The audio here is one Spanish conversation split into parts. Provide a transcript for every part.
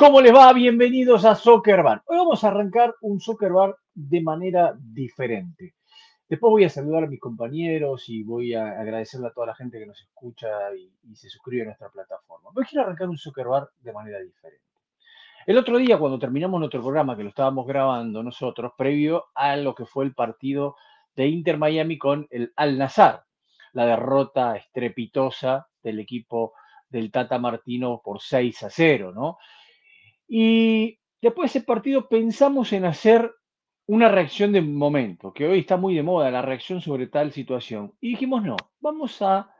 ¿Cómo les va? Bienvenidos a Soccer Bar. Hoy vamos a arrancar un Soccer Bar de manera diferente. Después voy a saludar a mis compañeros y voy a agradecerle a toda la gente que nos escucha y, se suscribe a nuestra plataforma. Hoy quiero arrancar un Soccer Bar de manera diferente. El otro día, cuando terminamos nuestro programa, que lo estábamos grabando nosotros, previo a lo que fue el partido de Inter Miami con el Al Nazar, la derrota estrepitosa del equipo del Tata Martino por 6 a 0, ¿no? Y después de ese partido pensamos en hacer una reacción de momento, que hoy está muy de moda, la reacción sobre tal situación. Y dijimos, no, vamos a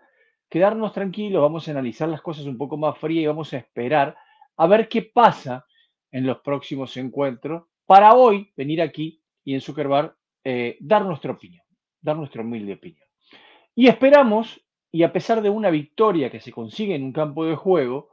quedarnos tranquilos, vamos a analizar las cosas un poco más frías y vamos a esperar a ver qué pasa en los próximos encuentros para hoy venir aquí y en Zuckerbar eh, dar nuestra opinión, dar nuestra humilde opinión. Y esperamos, y a pesar de una victoria que se consigue en un campo de juego,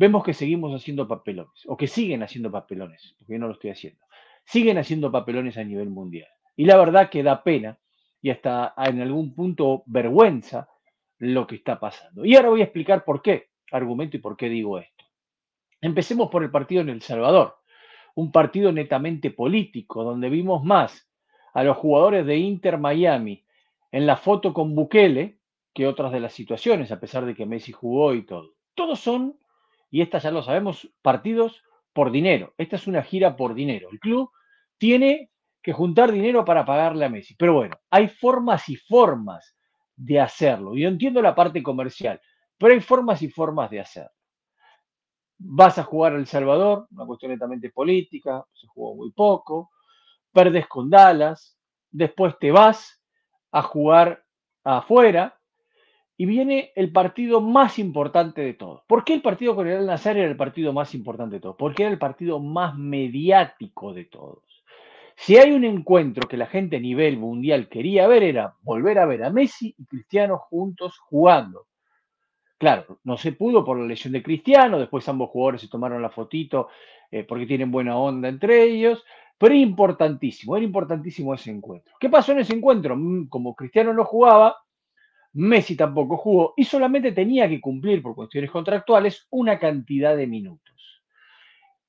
vemos que seguimos haciendo papelones, o que siguen haciendo papelones, porque yo no lo estoy haciendo. Siguen haciendo papelones a nivel mundial. Y la verdad que da pena y hasta en algún punto vergüenza lo que está pasando. Y ahora voy a explicar por qué, argumento y por qué digo esto. Empecemos por el partido en El Salvador, un partido netamente político, donde vimos más a los jugadores de Inter Miami en la foto con Bukele que otras de las situaciones, a pesar de que Messi jugó y todo. Todos son y esta ya lo sabemos, partidos por dinero. Esta es una gira por dinero. El club tiene que juntar dinero para pagarle a Messi. Pero bueno, hay formas y formas de hacerlo. Yo entiendo la parte comercial, pero hay formas y formas de hacerlo. Vas a jugar a El Salvador, una cuestión netamente política, se jugó muy poco, perdes con Dallas, después te vas a jugar afuera, y viene el partido más importante de todos. ¿Por qué el partido con el Nazar era el partido más importante de todos? Porque era el partido más mediático de todos. Si hay un encuentro que la gente a nivel mundial quería ver, era volver a ver a Messi y Cristiano juntos jugando. Claro, no se pudo por la lesión de Cristiano, después ambos jugadores se tomaron la fotito eh, porque tienen buena onda entre ellos, pero importantísimo, era importantísimo ese encuentro. ¿Qué pasó en ese encuentro? Mm, como Cristiano no jugaba, Messi tampoco jugó y solamente tenía que cumplir por cuestiones contractuales una cantidad de minutos.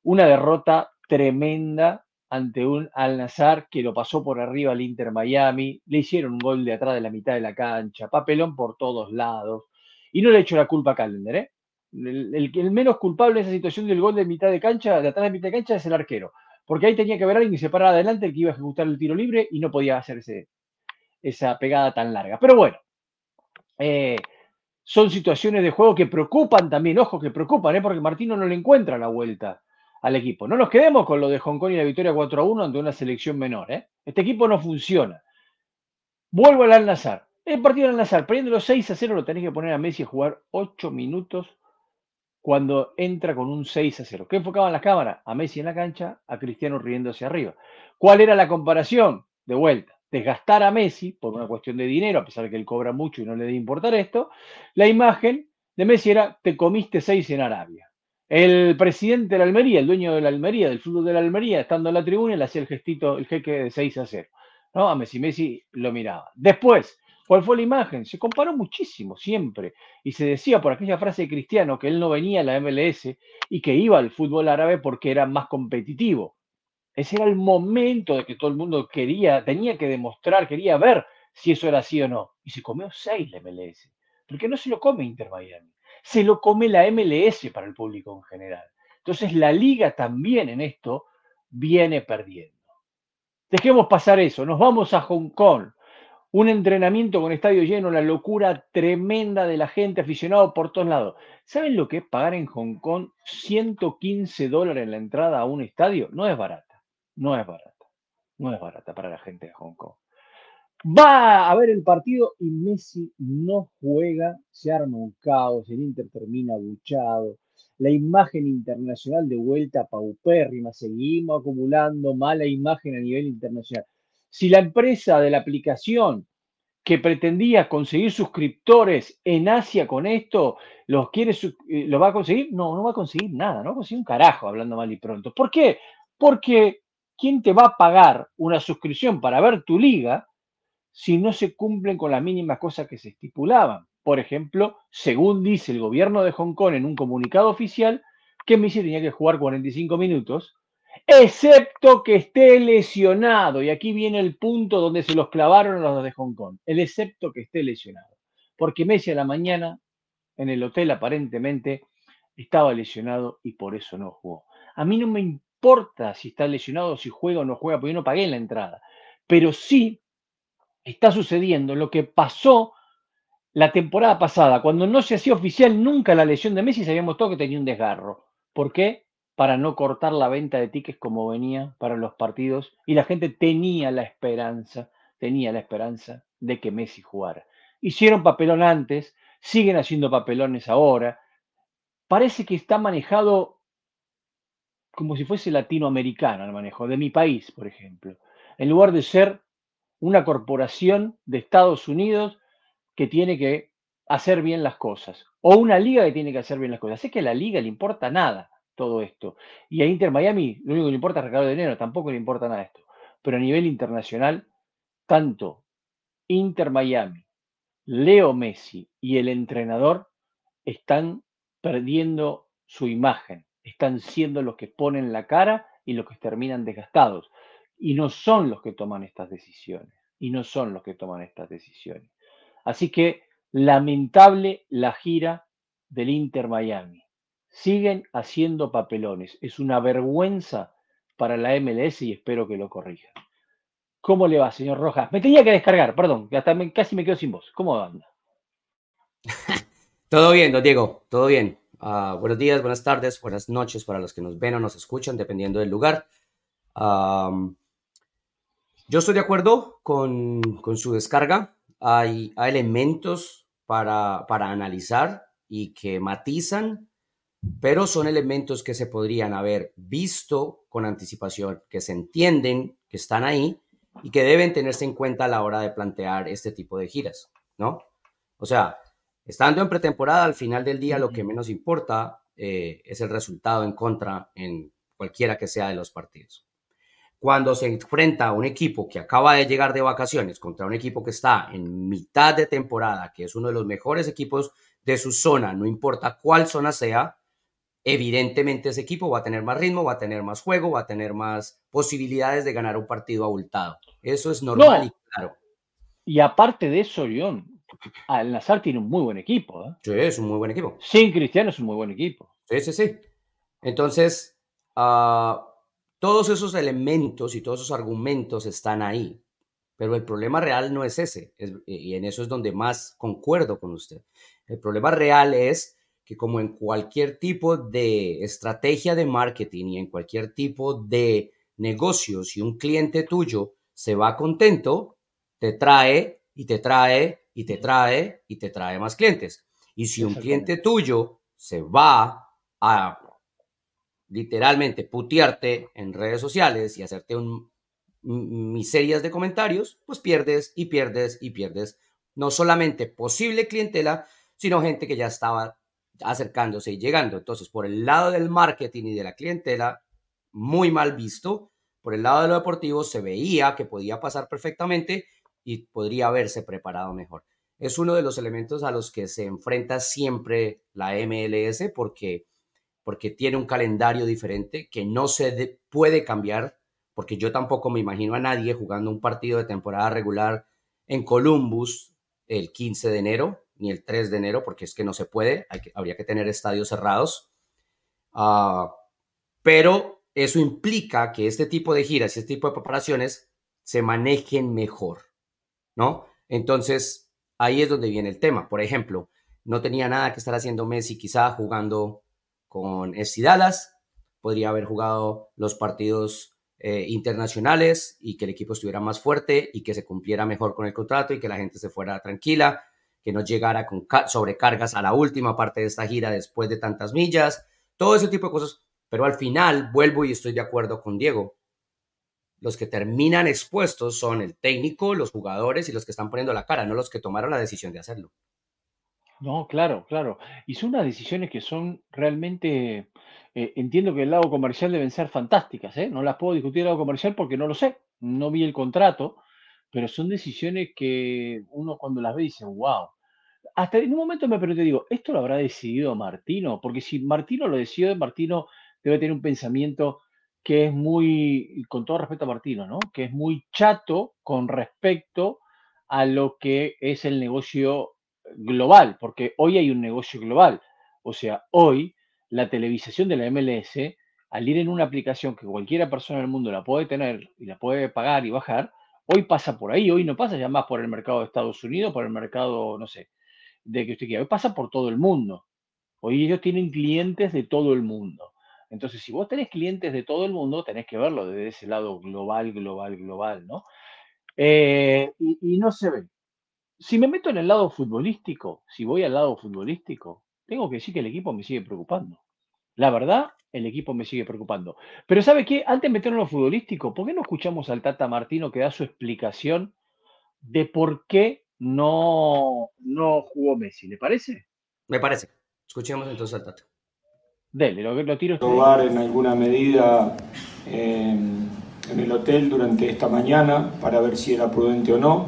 Una derrota tremenda ante un Al Nazar que lo pasó por arriba al Inter Miami, le hicieron un gol de atrás de la mitad de la cancha, papelón por todos lados. Y no le echo la culpa a Calender, ¿eh? El, menos culpable de esa situación del gol de mitad de cancha, de atrás de mitad de cancha, es el arquero. Porque ahí tenía que haber alguien que se parara adelante, el que iba a ejecutar el tiro libre y no podía hacer esa pegada tan larga. Pero bueno, eh, son situaciones de juego que preocupan también, ojo, que preocupan, ¿eh? porque Martino no le encuentra la vuelta al equipo. No nos quedemos con lo de Hong Kong y la victoria 4 a 1 ante una selección menor. ¿eh? Este equipo no funciona. Vuelvo al Al-Nazar. El partido del Al-Nazar, perdiendo los 6 a 0, lo tenés que poner a Messi a jugar 8 minutos cuando entra con un 6 a 0. ¿Qué enfocaban las cámaras? A Messi en la cancha, a Cristiano riéndose arriba. ¿Cuál era la comparación? De vuelta desgastar a Messi por una cuestión de dinero, a pesar de que él cobra mucho y no le debe importar esto, la imagen de Messi era te comiste seis en Arabia. El presidente de la Almería, el dueño de la Almería, del fútbol de la Almería, estando en la tribuna, le hacía el gestito, el jeque de 6 a 0. ¿no? A Messi, Messi lo miraba. Después, ¿cuál fue la imagen? Se comparó muchísimo, siempre. Y se decía por aquella frase de Cristiano que él no venía a la MLS y que iba al fútbol árabe porque era más competitivo. Ese era el momento de que todo el mundo quería, tenía que demostrar, quería ver si eso era así o no. Y se comió seis la MLS. Porque no se lo come Inter Miami. Se lo come la MLS para el público en general. Entonces la liga también en esto viene perdiendo. Dejemos pasar eso. Nos vamos a Hong Kong. Un entrenamiento con estadio lleno, la locura tremenda de la gente aficionado por todos lados. ¿Saben lo que es pagar en Hong Kong 115 dólares en la entrada a un estadio? No es barato no es barata. No es barata para la gente de Hong Kong. Va a ver el partido y Messi no juega, se arma un caos, el Inter termina buchado, la imagen internacional de vuelta paupérrima, seguimos acumulando mala imagen a nivel internacional. Si la empresa de la aplicación que pretendía conseguir suscriptores en Asia con esto, los quiere, eh, ¿lo va a conseguir? No, no va a conseguir nada, no va a conseguir un carajo, hablando mal y pronto. ¿Por qué? Porque ¿quién te va a pagar una suscripción para ver tu liga si no se cumplen con las mínimas cosas que se estipulaban? Por ejemplo, según dice el gobierno de Hong Kong en un comunicado oficial, que Messi tenía que jugar 45 minutos, excepto que esté lesionado. Y aquí viene el punto donde se los clavaron los de Hong Kong, el excepto que esté lesionado. Porque Messi a la mañana, en el hotel aparentemente, estaba lesionado y por eso no jugó. A mí no me importa si está lesionado, si juega o no juega, porque yo no pagué la entrada. Pero sí está sucediendo lo que pasó la temporada pasada, cuando no se hacía oficial nunca la lesión de Messi, sabíamos todo que tenía un desgarro. ¿Por qué? Para no cortar la venta de tickets como venía para los partidos y la gente tenía la esperanza, tenía la esperanza de que Messi jugara. Hicieron papelón antes, siguen haciendo papelones ahora. Parece que está manejado como si fuese latinoamericano el manejo, de mi país, por ejemplo. En lugar de ser una corporación de Estados Unidos que tiene que hacer bien las cosas, o una liga que tiene que hacer bien las cosas. Sé que a la liga le importa nada todo esto. Y a Inter Miami lo único que le importa es recado de dinero, tampoco le importa nada esto. Pero a nivel internacional, tanto Inter Miami, Leo Messi y el entrenador están perdiendo su imagen, están siendo los que ponen la cara y los que terminan desgastados. Y no son los que toman estas decisiones. Y no son los que toman estas decisiones. Así que lamentable la gira del Inter Miami. Siguen haciendo papelones. Es una vergüenza para la MLS y espero que lo corrijan. ¿Cómo le va, señor Rojas? Me tenía que descargar, perdón, hasta casi me quedo sin voz. ¿Cómo anda? todo bien, don Diego, todo bien. Ah, buenos días, buenas tardes, buenas noches para los que nos ven o nos escuchan, dependiendo del lugar. yo estoy de acuerdo con, su descarga hay, elementos para, para analizar y que matizan, pero son elementos que se podrían haber visto con anticipación, que se entienden, que están ahí y que deben tenerse en cuenta a la hora de plantear este tipo de giras, ¿no? O sea, estando en pretemporada, al final del día lo que menos importa eh, es el resultado en contra en cualquiera que sea de los partidos cuando se enfrenta a un equipo que acaba de llegar de vacaciones contra un equipo que está en mitad de temporada, que es uno de los mejores equipos de su zona, no importa cuál zona sea, evidentemente ese equipo va a tener más ritmo, va a tener más juego, va a tener más posibilidades de ganar un partido abultado. Eso es normal y claro. Y aparte de eso, León, Al Nazar tiene un muy buen equipo. ¿eh? Sí, es un muy buen equipo. Sin Cristiano es un muy buen equipo. Sí, sí, sí. Entonces, uh, todos esos elementos y todos esos argumentos están ahí, pero el problema real no es ese, y en eso es donde más concuerdo con usted. El problema real es que como en cualquier tipo de estrategia de marketing y en cualquier tipo de negocio, si un cliente tuyo se va contento, te trae y te trae y te trae y te trae más clientes. Y si un cliente tuyo se va a literalmente putearte en redes sociales y hacerte un, miserias de comentarios, pues pierdes y pierdes y pierdes no solamente posible clientela, sino gente que ya estaba acercándose y llegando. Entonces, por el lado del marketing y de la clientela, muy mal visto. Por el lado de lo deportivo, se veía que podía pasar perfectamente y podría haberse preparado mejor. Es uno de los elementos a los que se enfrenta siempre la MLS porque porque tiene un calendario diferente que no se puede cambiar, porque yo tampoco me imagino a nadie jugando un partido de temporada regular en Columbus el 15 de enero, ni el 3 de enero, porque es que no se puede, habría que tener estadios cerrados. Ah, pero eso implica que este tipo de giras y este tipo de preparaciones se manejen mejor, ¿no? Entonces, ahí es donde viene el tema. Por ejemplo, no tenía nada que estar haciendo Messi quizá jugando con FC Dallas, podría haber jugado los partidos eh, internacionales y que el equipo estuviera más fuerte y que se cumpliera mejor con el contrato y que la gente se fuera tranquila, que no llegara con sobrecargas a la última parte de esta gira después de tantas millas, todo ese tipo de cosas. Pero al final vuelvo y estoy de acuerdo con Diego. Los que terminan expuestos son el técnico, los jugadores y los que están poniendo la cara, no los que tomaron la decisión de hacerlo. No, claro, claro. Y son unas decisiones que son realmente, eh, entiendo que el lado comercial deben ser fantásticas, ¿eh? No las puedo discutir el lado comercial porque no lo sé, no vi el contrato, pero son decisiones que uno cuando las ve dice, wow. hasta en un momento me pregunté, digo, ¿esto lo habrá decidido Martino? Porque si Martino lo decidió, Martino debe tener un pensamiento que es muy, con todo respeto a Martino, ¿no? Que es muy chato con respecto a lo que es el negocio global, porque hoy hay un negocio global. O sea, hoy la televisación de la MLS, al ir en una aplicación que cualquiera persona del mundo la puede tener y la puede pagar y bajar, hoy pasa por ahí, hoy no pasa ya más por el mercado de Estados Unidos, por el mercado, no sé, de que usted quiera, hoy pasa por todo el mundo. Hoy ellos tienen clientes de todo el mundo. Entonces, si vos tenés clientes de todo el mundo, tenés que verlo desde ese lado global, global, global, ¿no? Eh, y, no se ve. Si me meto en el lado futbolístico, si voy al lado futbolístico, tengo que decir que el equipo me sigue preocupando. La verdad, el equipo me sigue preocupando. Pero ¿sabe qué? Antes de meternos en lo futbolístico, ¿por qué no escuchamos al Tata Martino que da su explicación de por qué no, no jugó Messi? ¿Le parece? Me parece. Escuchemos entonces al Tata. Dele, lo, lo tiro. Probar en alguna medida en, en el hotel durante esta mañana para ver si era prudente o no.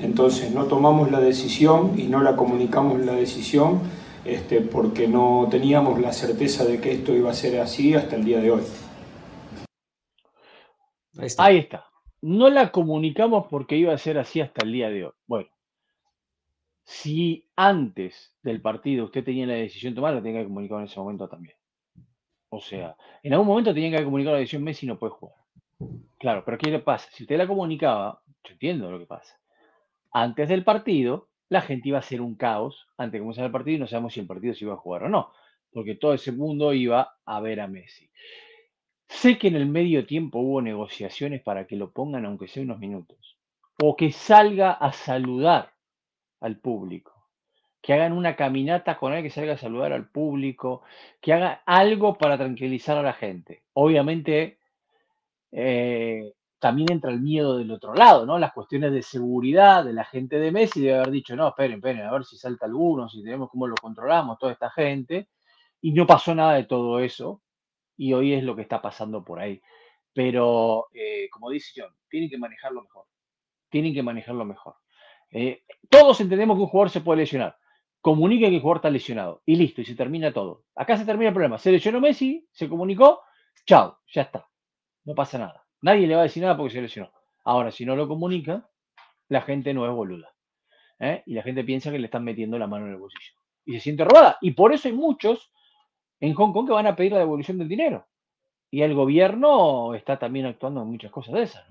Entonces no tomamos la decisión y no la comunicamos la decisión este, porque no teníamos la certeza de que esto iba a ser así hasta el día de hoy. Ahí está. Ahí está. No la comunicamos porque iba a ser así hasta el día de hoy. Bueno, si antes del partido usted tenía la decisión tomada, la tenía que comunicar en ese momento también. O sea, en algún momento tenía que comunicar la decisión Messi no puede jugar. Claro, pero ¿qué le pasa? Si usted la comunicaba, yo entiendo lo que pasa. Antes del partido, la gente iba a ser un caos antes de comenzar el partido y no sabemos si el partido se iba a jugar o no, porque todo ese mundo iba a ver a Messi. Sé que en el medio tiempo hubo negociaciones para que lo pongan aunque sea unos minutos, o que salga a saludar al público, que hagan una caminata con él, que salga a saludar al público, que haga algo para tranquilizar a la gente. Obviamente, eh, también entra el miedo del otro lado, ¿no? Las cuestiones de seguridad de la gente de Messi debe haber dicho, no, esperen, esperen, a ver si salta alguno, si tenemos cómo lo controlamos, toda esta gente. Y no pasó nada de todo eso. Y hoy es lo que está pasando por ahí. Pero, eh, como dice John, tienen que manejarlo mejor. Tienen que manejarlo mejor. Eh, todos entendemos que un jugador se puede lesionar. Comunique que el jugador está lesionado. Y listo, y se termina todo. Acá se termina el problema. Se lesionó Messi, se comunicó, chao, ya está. No pasa nada. Nadie le va a decir nada porque se lesionó. Ahora, si no lo comunica, la gente no es boluda. ¿eh? Y la gente piensa que le están metiendo la mano en el bolsillo. Y se siente robada. Y por eso hay muchos en Hong Kong que van a pedir la devolución del dinero. Y el gobierno está también actuando en muchas cosas de esas.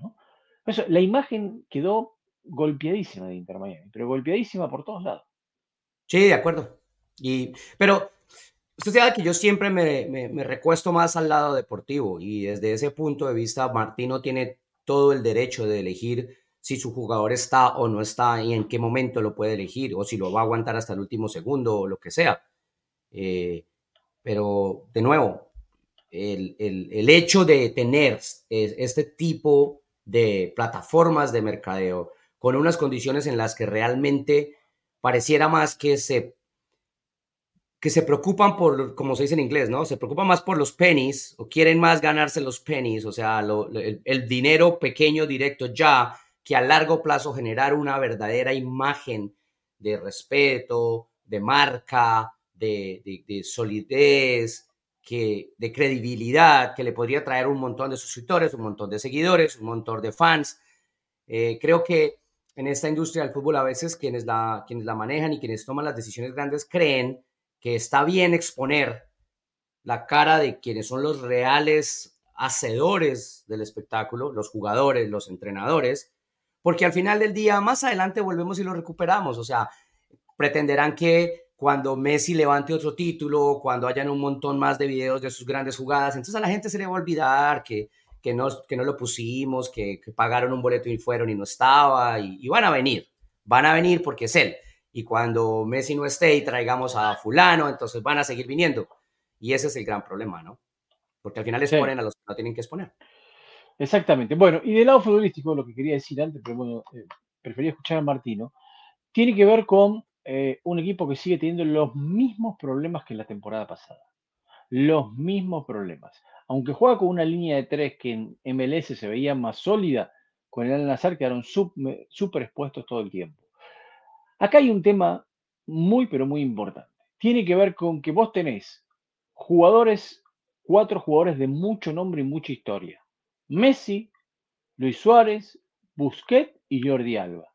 Eso, la imagen quedó golpeadísima de Inter Miami, pero golpeadísima por todos lados. Sí, de acuerdo. Y, pero Usted sabe que yo siempre me, recuesto más al lado deportivo y desde ese punto de vista Martino tiene todo el derecho de elegir si su jugador está o no está y en qué momento lo puede elegir o si lo va a aguantar hasta el último segundo o lo que sea. Eh, pero de nuevo, el, el, hecho de tener este tipo de plataformas de mercadeo con unas condiciones en las que realmente pareciera más que se que se preocupan por, como se dice en inglés, ¿no? Se preocupan más por los pennies o quieren más ganarse los pennies, o sea, el, dinero pequeño directo ya, que a largo plazo generar una verdadera imagen de respeto, de marca, de, de, solidez, que, de credibilidad, que le podría traer un montón de suscriptores, un montón de seguidores, un montón de fans. Eh, creo que en esta industria del fútbol a veces quienes la, quienes la manejan y quienes toman las decisiones grandes creen que está bien exponer la cara de quienes son los reales hacedores del espectáculo, los jugadores, los entrenadores, porque al final del día, más adelante volvemos y lo recuperamos, o sea, pretenderán que cuando Messi levante otro título, cuando hayan un montón más de videos de sus grandes jugadas, entonces a la gente se le va a olvidar que, que, no, que no lo pusimos, que, pagaron un boleto y fueron y no estaba, y, y van a venir, van a venir porque es él y cuando Messi no esté y traigamos a fulano, entonces van a seguir viniendo. Y ese es el gran problema, ¿no? Porque al final exponen a los que no tienen que exponer. Exactamente. Bueno, y del lado futbolístico, lo que quería decir antes, pero bueno, eh, prefería escuchar a Martino, tiene que ver con eh, un equipo que sigue teniendo los mismos problemas que la temporada pasada. Los mismos problemas. Aunque juega con una línea de tres que en MLS se veía más sólida, con el Al-Nazar quedaron súper expuestos todo el tiempo. Acá hay un tema muy, pero muy importante. Tiene que ver con que vos tenés jugadores, cuatro jugadores de mucho nombre y mucha historia. Messi, Luis Suárez, Busquets y Jordi Alba.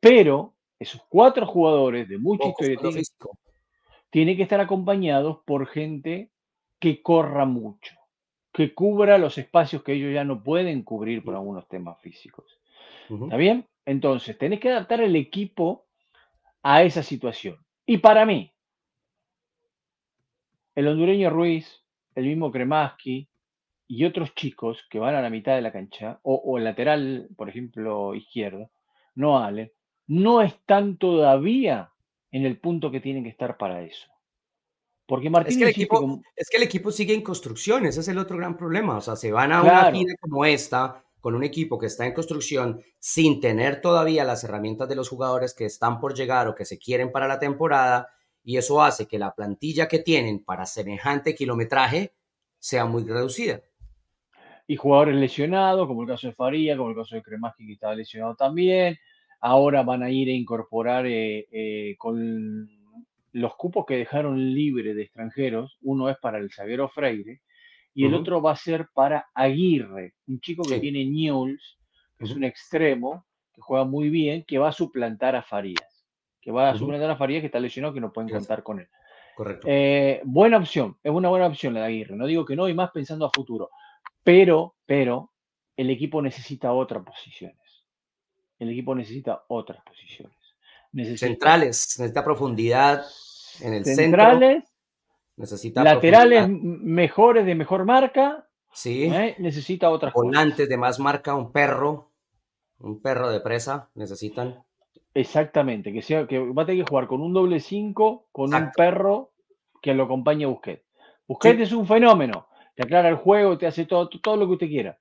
Pero esos cuatro jugadores de mucha historia tienen, que estar acompañados por gente que corra mucho, que cubra los espacios que ellos ya no pueden cubrir por algunos temas físicos. ¿Está bien? Entonces, tenés que adaptar el equipo a esa situación. Y para mí, el hondureño Ruiz, el mismo Kremaski y otros chicos que van a la mitad de la cancha, o, el lateral, por ejemplo, izquierdo, no Ale, no están todavía en el punto que tienen que estar para eso. Porque Martín es que, el equipo, es que el equipo sigue en construcción, ese es el otro gran problema. O sea, se van a una gira como esta, con un equipo que está en construcción, sin tener todavía las herramientas de los jugadores que están por llegar o que se quieren para la temporada, y eso hace que la plantilla que tienen para semejante kilometraje sea muy reducida. Y jugadores lesionados, como el caso de Faría, como el caso de Kremaski, que estaba lesionado también. Ahora van a ir a incorporar eh, eh, con los cupos que dejaron libre de extranjeros, uno es para el Xavier Freire y el otro va a ser para Aguirre, un chico que tiene Newells, que es un extremo, que juega muy bien, que va a suplantar a Farías, que va a suplantar a Farías que está lesionado, que no pueden contar con él. Correcto. Eh, buena opción, es una buena opción la de Aguirre, no digo que no, y más pensando a futuro, pero, pero, el equipo necesita otras posiciones. El equipo necesita otras posiciones. Centrales, necesita profundidad en el Centrales, centro. Necesita laterales mejores de mejor marca. Sí. ¿eh? Necesita otras Volantes de más marca, un perro, un perro de presa, necesitan. Exactamente, que sea que va a tener que jugar con un doble 5, con un perro que lo acompañe a Busquets. Busquets es un fenómeno, te aclara el juego, te hace todo, todo lo que usted quiera,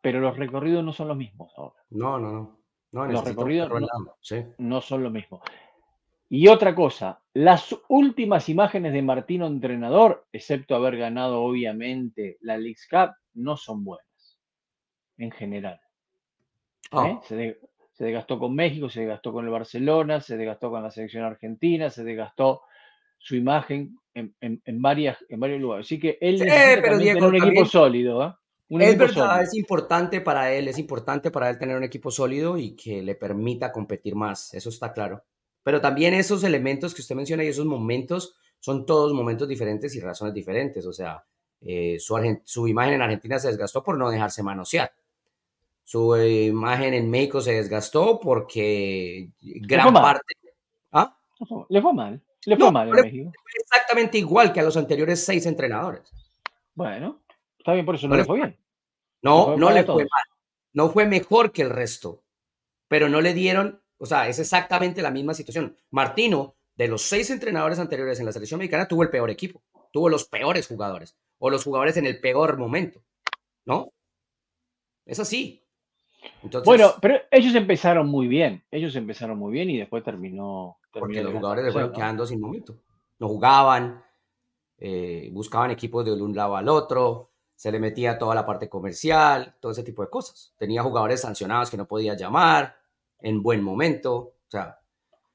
pero los recorridos no son los mismos ahora. No, no, no. No los recorridos no son lo mismo. Y otra cosa, las últimas imágenes de Martino entrenador, excepto haber ganado obviamente la League Cup, no son buenas en general. Ah. ¿Eh? Se, desgastó con México, se desgastó con el Barcelona, se desgastó con la selección argentina, se desgastó su imagen en, varias, en varios lugares. Así que él necesita tener un equipo sólido. ¿eh? Es verdad, es importante para él, es importante para él tener un equipo sólido y que le permita competir más, eso está claro. Pero también esos elementos que usted menciona y esos momentos son todos momentos diferentes y razones diferentes. O sea, eh, su, imagen en Argentina se desgastó por no dejarse manosear. Su imagen en México se desgastó porque gran parte... ¿Ah? Le fue mal. Le fue mal en México. exactamente igual que a los anteriores seis entrenadores. Bueno, está bien, por eso no, le fue bien. No, no le fue mal. No fue mejor que el resto, pero no le dieron o sea, es exactamente la misma situación. Martino, de los seis entrenadores anteriores en la selección mexicana, tuvo el peor equipo, tuvo los peores jugadores, o los jugadores en el peor momento, ¿no? Es así. Bueno, pero ellos empezaron muy bien, ellos empezaron muy bien y después terminó... porque los jugadores fueron quedando sin momento. No jugaban, eh, buscaban equipos de un lado al otro, se le metía toda la parte comercial, todo ese tipo de cosas. Tenía jugadores sancionados que no podía llamar, en buen momento. O sea,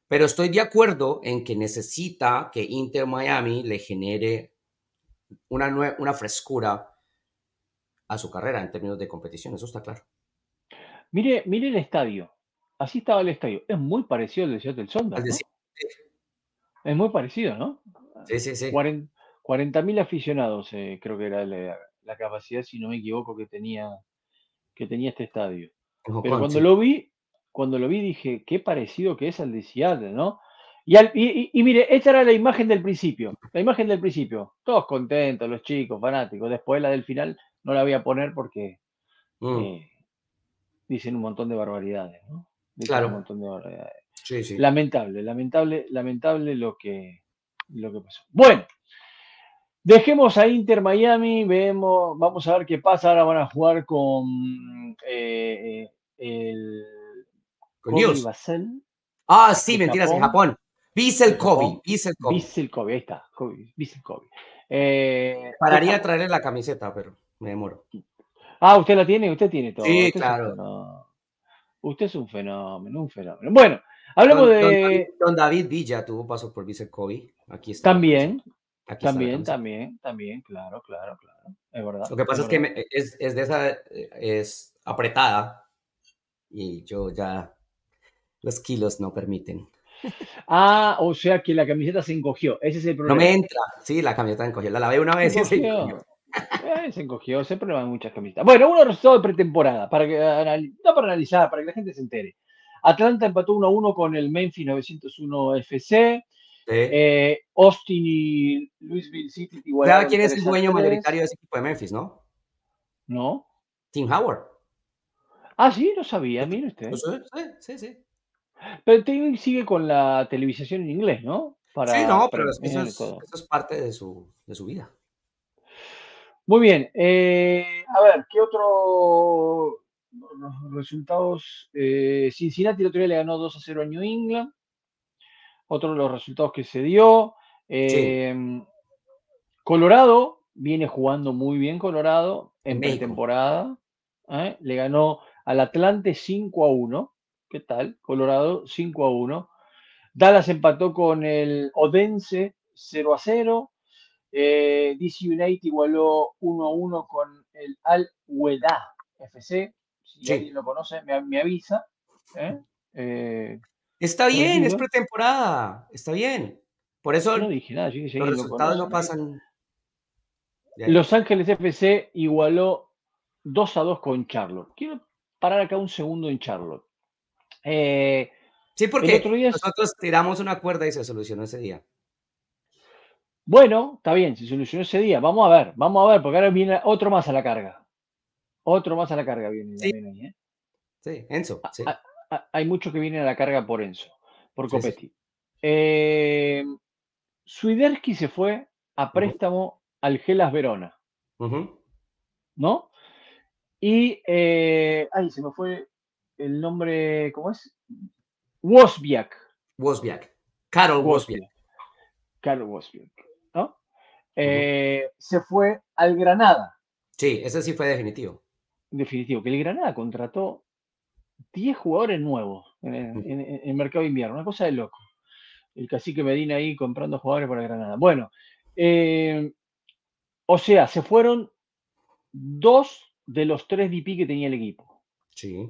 pero estoy de acuerdo en que necesita que Inter Miami le genere una, una frescura a su carrera en términos de competición, eso está claro. Mire, mire el estadio. Así estaba el estadio. Es muy parecido al de Seattle Sonda. Es muy parecido, ¿no? Sí, sí, sí. 40.000 aficionados, eh, creo que era la, la, capacidad, si no me equivoco, que tenía, que tenía este estadio. Pero cuando lo vi, cuando lo vi dije, qué parecido que es al de Seattle, ¿no? Y, y, mire, esta era la imagen del principio, la imagen del principio. Todos contentos, los chicos, fanáticos. Después la del final no la voy a poner porque mm. eh, dicen un montón de barbaridades, ¿no? Dicen claro. un montón de barbaridades. Sí, sí. Lamentable, lamentable, lamentable lo que, lo que pasó. Bueno, dejemos a Inter Miami, vemos, vamos a ver qué pasa. Ahora van a jugar con eh, eh, el Ah, sí, mentiras, en Japón. Bissell Kobe. Bissell Kobe. ahí está. Bissell Kobe. Eh, Pararía a traerle la camiseta, pero me demoro. Ah, usted la tiene, usted tiene todo. Sí, claro. usted es un fenómeno, un fenómeno. Bueno, Hablamos Don, de. don David, don David Villa tuvo paso por Vice Kobe. Aquí está. También, Aquí también, también, también, claro, claro, claro. Es verdad. Lo que pasa es que me- es, es de esa, es apretada y yo ya, los kilos no permiten. Ah, o sea que la camiseta se encogió. Ese es el No problema. me entra, sí, la camiseta encogió, la lavé una vez y se encogió. Eh, se encogió, ese problema muchas camisetas. Bueno, uno resultado de pretemporada, para que no para analizar, para que la gente se entere. Atlanta empató 1 a 1 con el Memphis 901 FC. Eh, Austin y Louisville City ¿Sabe igualaron quién es el 3 a dueño 3. mayoritario de ese equipo de Memphis, no? ¿No? Tim Howard. Ah, sí, no sabía, mire usted. Sí, sí, sí. Pero Tim sigue con la televisación en inglés, ¿no? Para Sí, no, pero eso es, todo. eso es parte de su, de su vida. Muy bien. eh, a ver, ¿qué otro los resultados? Eh, Cincinnati el otro día le ganó 2 a 0 a New England. Otro de los resultados que se dio. eh, Colorado viene jugando muy bien Colorado en México. pretemporada. ¿eh? Le ganó al Atlante 5 a 1. ¿Qué tal? Colorado 5 a 1. Dallas empató con el Odense 0 a 0. Eh, DC United igualó 1 a 1 con el Al Ueda FC. Si Sí. alguien lo conoce, me, me avisa. ¿eh? Eh, Está bien, es pretemporada, está bien. Por eso no dije nada, yo dije, los resultados no pasan. Los Ángeles FC igualó 2 a 2 con Charlotte. Quiero parar acá un segundo en Charlotte. Eh, Sí, porque otro día- nosotros tiramos una cuerda y se solucionó ese día. bueno, está bien, se solucionó ese día. Vamos a ver, vamos a ver, porque ahora viene otro más a la carga. Otro más a la carga viene Sí. ahí, ¿eh? Sí, Enzo. Sí. ah, Ah, Hay muchos que vienen a la carga por Enzo, por Sí, sí. Copetti. Eh, Swiderski se fue a préstamo al Gelas Verona. ¿no? Y, eh, ay, se me fue el nombre, ¿cómo es? Wozbiak. Wozbiak. Carol Wozbiak. Carlos Wozbiak, ¿no? Eh, Se fue al Granada, Sí, ese sí fue definitivo. definitivo, que el Granada contrató 10 jugadores nuevos en el, Ujú. en- en el mercado de invierno, una cosa de loco. El cacique Medina ahí comprando jugadores para Granada. Bueno, eh, o sea, se fueron dos de los tres DP que tenía el equipo, Sí.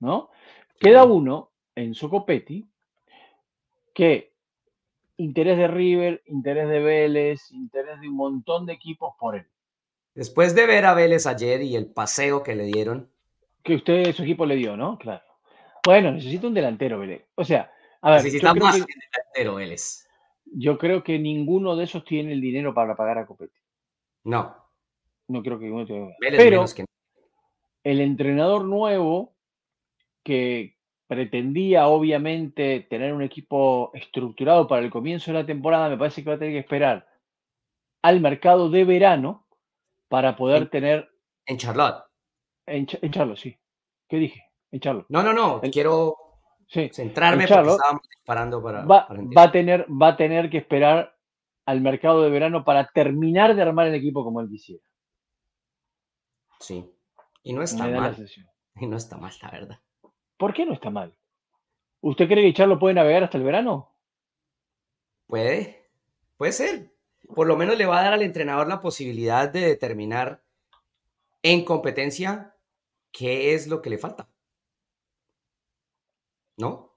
¿no? Queda uno, en Socopetti, que interés de River, interés de Vélez, interés de un montón de equipos por él. Después de ver a Vélez ayer y el paseo que le dieron, Que usted, su equipo le dio, ¿no? Claro. Bueno, necesita un delantero, Vélez. O sea, a ver, necesita más que, que delantero Vélez. yo creo que ninguno de esos tiene el dinero para pagar a Copetti. No, No creo que ninguno tenga. Vélez Pero menos que el entrenador nuevo que pretendía obviamente tener un equipo estructurado para el comienzo de la temporada, me parece que va a tener que esperar al mercado de verano para poder En- tener en Charlotte. En, en Charlo, sí. ¿Qué dije? En Charlo. No, no, no, quiero Sí. centrarme En porque Charlotte estábamos disparando para, Va, para va a tener, va a tener que esperar al mercado de verano para terminar de armar el equipo como él quisiera. Sí. Y no está mal. Y no está mal, la verdad. ¿Por qué no está mal? ¿Usted cree que Charlo puede navegar hasta el verano? Puede, puede ser. Por lo menos le va a dar al entrenador la posibilidad de determinar en competencia qué es lo que le falta. ¿No?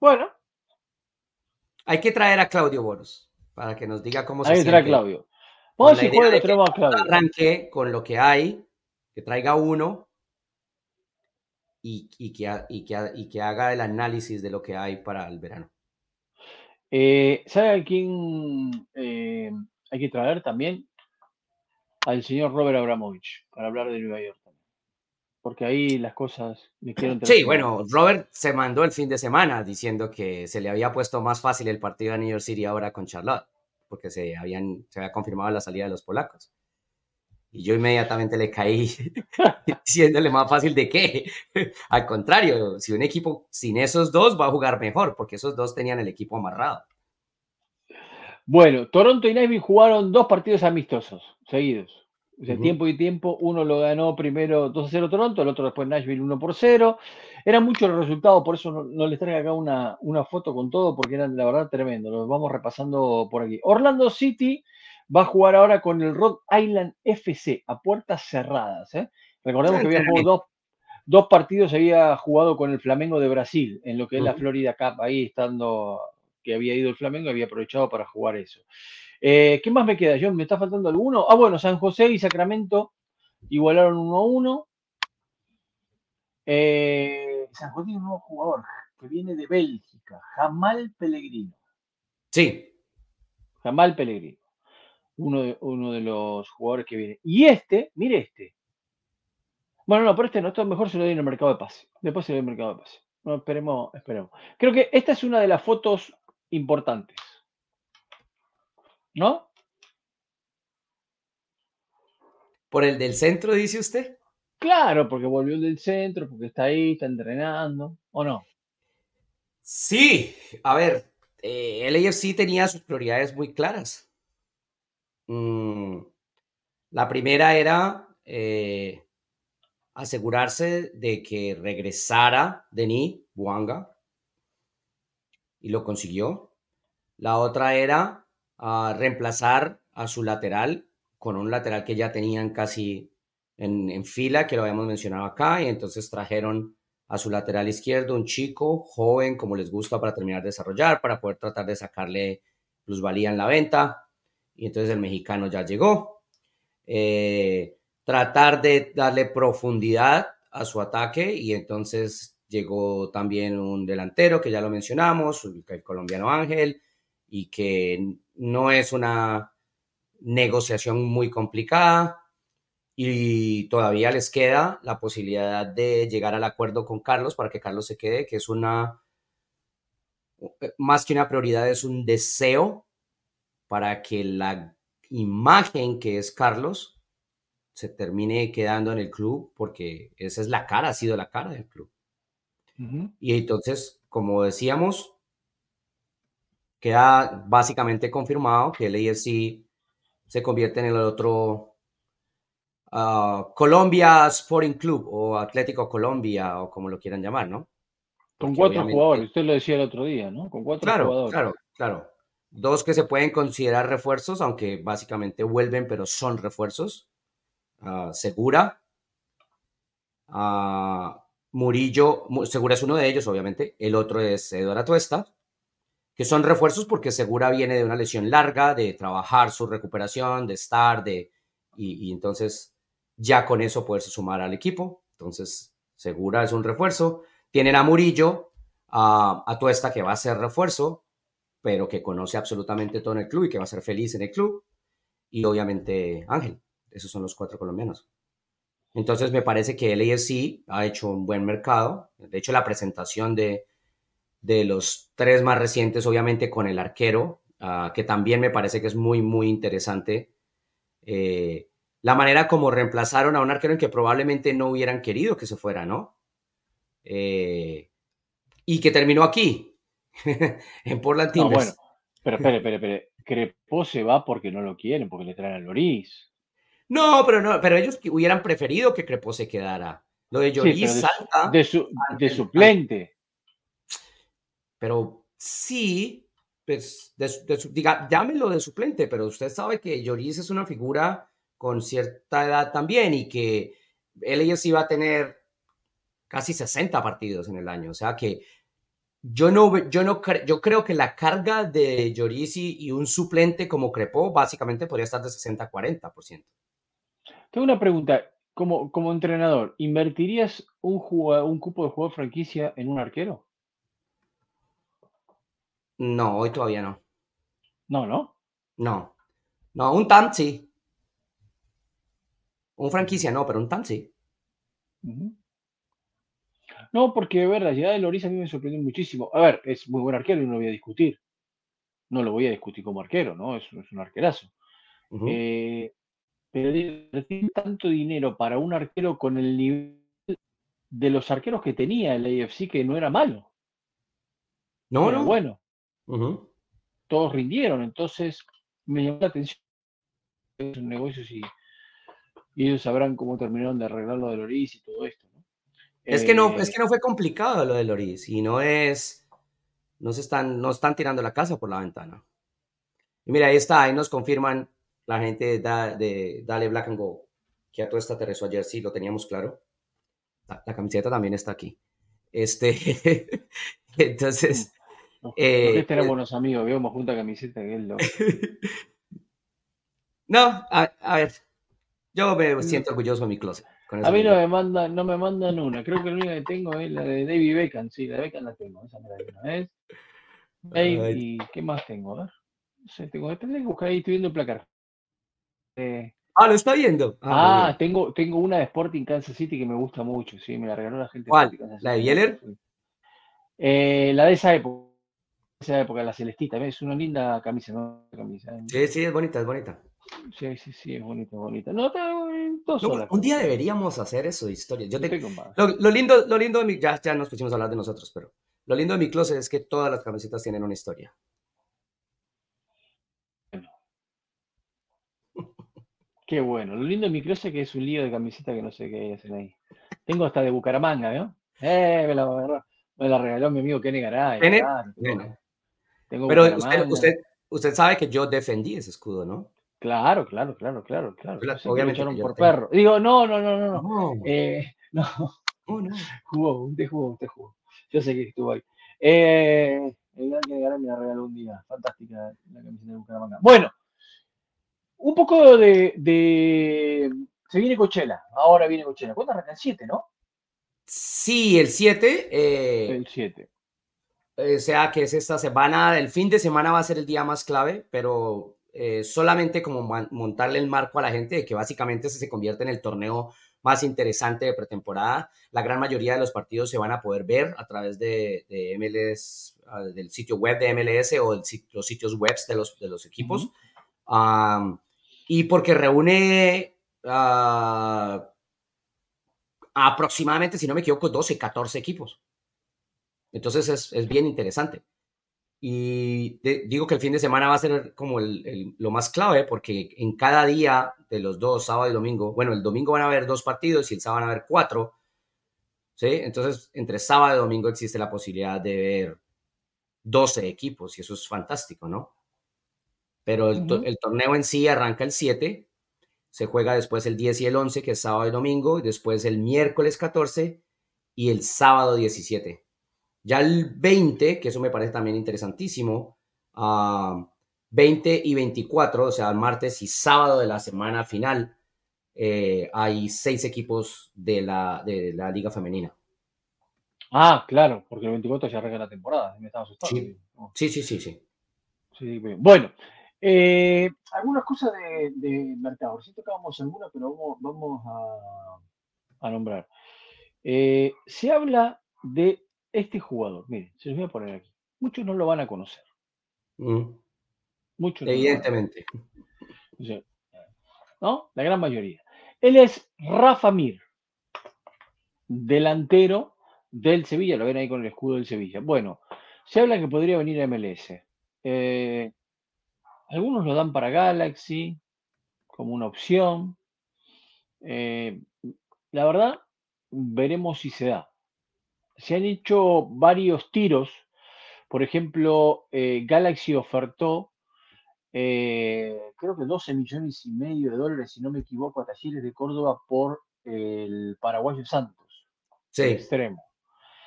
Bueno, Hay que traer a Claudio Boros para que nos diga cómo se ahí siente. Claudio. Con Vamos si juega a Claudio. Arranque con lo que hay, que traiga uno y, y que, ha- y, que, ha- y que haga el análisis de lo que hay para el verano. Eh, ¿Sabe a quién eh, hay que traer también? Al señor Robert Abramovich para hablar de Nueva York. Porque ahí las cosas me. Sí, bueno, Robert se mandó el fin de semana diciendo que se le había puesto más fácil el partido a New York City ahora con Charlotte, porque se, habían, se había confirmado la salida de los polacos. Y yo inmediatamente le caí diciéndole más fácil de qué. Al contrario, si un equipo sin esos dos va a jugar mejor, porque esos dos tenían el equipo amarrado. Bueno, Toronto y Nashville jugaron dos partidos amistosos seguidos. O sea, tiempo y tiempo, uno lo ganó primero 2 a 0 Toronto, el otro después Nashville 1 por 0. Era mucho el resultado, por eso no, les traigo acá una, una, foto con todo, porque era la verdad tremendo. Lo vamos repasando por aquí. Orlando City va a jugar ahora con el Rhode Island FC a puertas cerradas. ¿eh? Recordemos que había jugado dos, dos, partidos, había jugado con el Flamengo de Brasil, en lo que es la Florida Cup, ahí estando que había ido el Flamengo, había aprovechado para jugar eso. Eh, ¿Qué más me queda? Yo, ¿Me está faltando alguno? Ah, bueno, San José y Sacramento igualaron 1 a 1. Eh, San José tiene un nuevo jugador que viene de Bélgica, Jamal Pellegrino. Sí. Jamal Pellegrino. Uno de, uno de los jugadores que viene. Y este, mire este. Bueno, no, pero este no, esto mejor se lo doy en el mercado de pase. Después se lo doy en el mercado de pase. No, esperemos, esperemos. Creo que esta es una de las fotos importantes. ¿No? ¿Por el del centro, dice usted? Claro, porque volvió el del centro, porque está ahí, está entrenando, ¿o no? Sí, a ver, eh, el AFC tenía sus prioridades muy claras. Mm, la primera era eh, asegurarse de que regresara Denis Buanga y lo consiguió. La otra era ah, reemplazar a su lateral con un lateral que ya tenían casi en, fila, que lo habíamos mencionado acá, y entonces trajeron a su lateral izquierdo un chico joven, como les gusta, para terminar de desarrollar, para poder tratar de sacarle plusvalía en la venta. Y entonces el mexicano ya llegó. Eh, tratar de darle profundidad a su ataque y entonces llegó también un delantero que ya lo mencionamos, el colombiano Ángel, y que no es una negociación muy complicada y todavía les queda la posibilidad de llegar al acuerdo con Carlos para que Carlos se quede, que es una, más que una prioridad, es un deseo para que la imagen que es Carlos se termine quedando en el club porque esa es la cara, ha sido la cara del club. Y entonces, como decíamos, queda básicamente confirmado que el AFC se convierte en el otro ah, Colombia Sporting Club o Atlético Colombia o como lo quieran llamar, ¿no? Con cuatro jugadores, usted lo decía el otro día, ¿no? Con cuatro claro, jugadores. Claro, claro. Dos que se pueden considerar refuerzos, aunque básicamente vuelven, pero son refuerzos. Ah, Segura. Ah, Murillo, Segura es uno de ellos, obviamente. El otro es Eduardo Atuesta, que son refuerzos porque Segura viene de una lesión larga, de trabajar su recuperación, de estar, de. Y, entonces ya con eso poderse sumar al equipo. Entonces, Segura es un refuerzo. Tienen a Murillo, a Atuesta, que va a ser refuerzo, pero que conoce absolutamente todo en el club y que va a ser feliz en el club. Y obviamente Ángel. Esos son los cuatro colombianos. Entonces me parece que el AFC ha hecho un buen mercado. De hecho, la presentación de, de los tres más recientes, obviamente con el arquero, ah, que también me parece que es muy, muy interesante. Eh, la manera como reemplazaron a un arquero en que probablemente no hubieran querido que se fuera, ¿no? Eh, y que terminó aquí, en Portland no, bueno, pero espere, espere, espere. Crepó se va porque no lo quieren, porque le traen a Loris. No, pero no, pero ellos hubieran preferido que Crepó se quedara. Lo de Lloris salta. De, su, de suplente. Pero sí, pues, diga, llámelo de suplente, pero usted sabe que Lloris es una figura con cierta edad también y que él ellos iba a tener casi 60 partidos en el año. O sea que yo no, yo no yo creo que la carga de Llorisi y un suplente como Crepó básicamente podría estar de 60 a 40%. Tengo una pregunta. Como, como entrenador, ¿invertirías un, un cupo de jugador franquicia en un arquero? No, hoy todavía no. No, ¿no? No. No, un TAM sí. Un franquicia no, pero un TAM sí. No, porque, a ver, la llegada de Loris a mí me sorprendió muchísimo. A ver, es muy buen arquero y no lo voy a discutir. No lo voy a discutir como arquero, ¿no? Es, un arquerazo. eh, pero invertir tanto dinero para un arquero con el nivel de los arqueros que tenía el AFC, que no era malo. No, no. Bueno. Todos rindieron, entonces me llamó la atención. Es un negocio si, Y ellos sabrán cómo terminaron de arreglar lo de Loris y todo esto. ¿no? Es, que no, es que no fue complicado lo de Loris y no es, no se están, no están tirando la casa por la ventana. Y mira, ahí está, ahí nos confirman la gente de, Dale Black and Gold, que a todo esta aterrizó ayer, sí, lo teníamos claro. La, camiseta también está aquí. Este, entonces... Eh, tenemos buenos amigos, vemos junta camiseta que es lo... no, a, ver, yo me siento orgulloso de mi closet. a mí no me, mandan, no me mandan una, creo que la única que tengo es la de David Beckham, sí, la de Beckham la tengo, esa me la ¿eh? ¿Y qué más tengo? A ver. No sé, tengo, que buscar ahí, estoy viendo el placar. Eh, ah, lo está viendo. Ah, ah tengo, tengo una de Sporting Kansas City que me gusta mucho, sí, me la regaló la gente. ¿Cuál? ¿La de Bieler? Eh, la de esa época, esa época, la celestita, es una linda camisa, ¿no? Camisa, ¿eh? Sí, sí, es bonita, es bonita. Sí, sí, sí, es bonita, bonita. No, un día deberíamos hacer eso, historia. Yo lo, lo, lindo, lo lindo de mi, ya, ya nos pusimos a hablar de nosotros, pero lo lindo de mi closet es que todas las camisetas tienen una historia. Qué bueno. Lo lindo de mi closet es que es un lío de camiseta que no sé qué hacen ahí. Tengo hasta de Bucaramanga, ¿no? Eh, me la, me la regaló mi amigo Kenny Garay. Pero usted, usted, sabe que yo defendí ese escudo, ¿no? Claro, claro, claro, claro, claro. Obviamente. por perro. Digo, no, no, no, no. No. no. Eh, no. no. Jugó, usted jugó, usted jugó. Yo sé que estuvo ahí. Eh, el gran Garay me la regaló un día. Fantástica la camiseta de Bucaramanga. Bueno, un poco de, Se viene Cochela, ahora viene Cochela. ¿Cuándo arranca el 7, no? Sí, el 7. Eh, el 7. O sea que es esta semana, el fin de semana va a ser el día más clave, pero eh, solamente como montarle el marco a la gente de que básicamente se, se convierte en el torneo más interesante de pretemporada. La gran mayoría de los partidos se van a poder ver a través de, MLS, ah, del sitio web de MLS o los sitios web de los, de los equipos y porque reúne ah, aproximadamente, si no me equivoco, 12, 14 equipos. Entonces es, bien interesante. Y digo que el fin de semana va a ser como lo más clave porque en cada día de los dos, sábado y domingo, bueno, el domingo van a haber dos partidos y el sábado van a haber cuatro. ¿sí? Entonces, entre sábado y domingo existe la posibilidad de ver 12 equipos y eso es fantástico, ¿no? pero el, torneo en sí arranca el 7, se juega después el 10 y el 11, que es sábado y domingo, y después el miércoles 14 y el sábado 17. Ya el 20, que eso me parece también interesantísimo, 20 ah, y 24, o sea, martes y sábado de la semana final, eh, hay seis equipos de la, de la Liga Femenina. Ah, claro, porque el 24 ya arranca la temporada, me estaba asustando. Sí, sí, sí, sí. sí. bueno, eh, algunas cosas de, mercado. Recién tocábamos algunas, pero vamos, a, nombrar. Eh, se habla de este jugador. Miren, se los voy a poner aquí. Muchos no lo van a conocer. Mm. Muchos. Evidentemente. ¿No? La gran mayoría. Él es Rafa Mir, delantero del Sevilla. Lo ven ahí con el escudo del Sevilla. Bueno, se habla que podría venir a MLS. Eh, algunos lo dan para Galaxy como una opción. Eh, la verdad, veremos si se da. Se han hecho varios tiros. Por ejemplo, eh, Galaxy ofertó, eh, creo que 12 millones y medio de dólares, si no me equivoco, a Talleres de Córdoba por el paraguayo Santos. Sí. Extremo.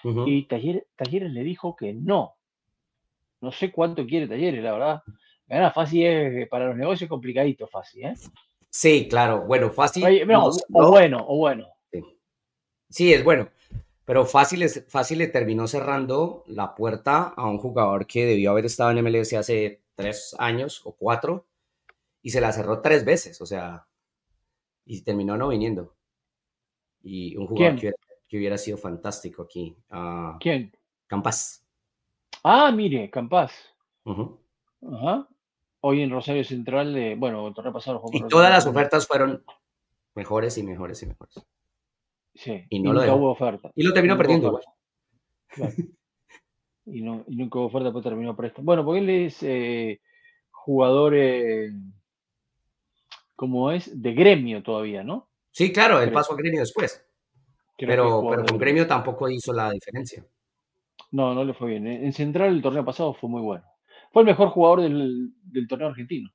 Y Talleres le dijo que no. No sé cuánto quiere Talleres, la verdad. Ganar fácil es para los negocios complicadito, fácil, ¿eh? Sí, claro. Bueno, fácil. o bueno, o bueno. Sí. es bueno. Pero fácil, fácil le terminó cerrando la puerta a un jugador que debió haber estado en MLS hace tres años o cuatro y se la cerró tres veces, o sea, y terminó no viniendo. Y un jugador que hubiera, sido fantástico aquí. Uh, ¿Quién? Campas. Ah, mire, Campas. Ajá hoy en Rosario Central, de, bueno, el torneo pasado. Y todas las ofertas fueron mejores y mejores y mejores. Sí, y, no nunca hubo oferta. Y lo terminó perdiendo igual. y, no, y, nunca hubo oferta, pues terminó presto. Bueno, porque él es eh, jugador, eh, como es, de gremio todavía, ¿no? Sí, claro, él pasó a Gremio después. pero, pero con Gremio tampoco hizo la diferencia. No, no le fue bien. En Central el torneo pasado fue muy bueno. Fue el mejor jugador del, torneo argentino.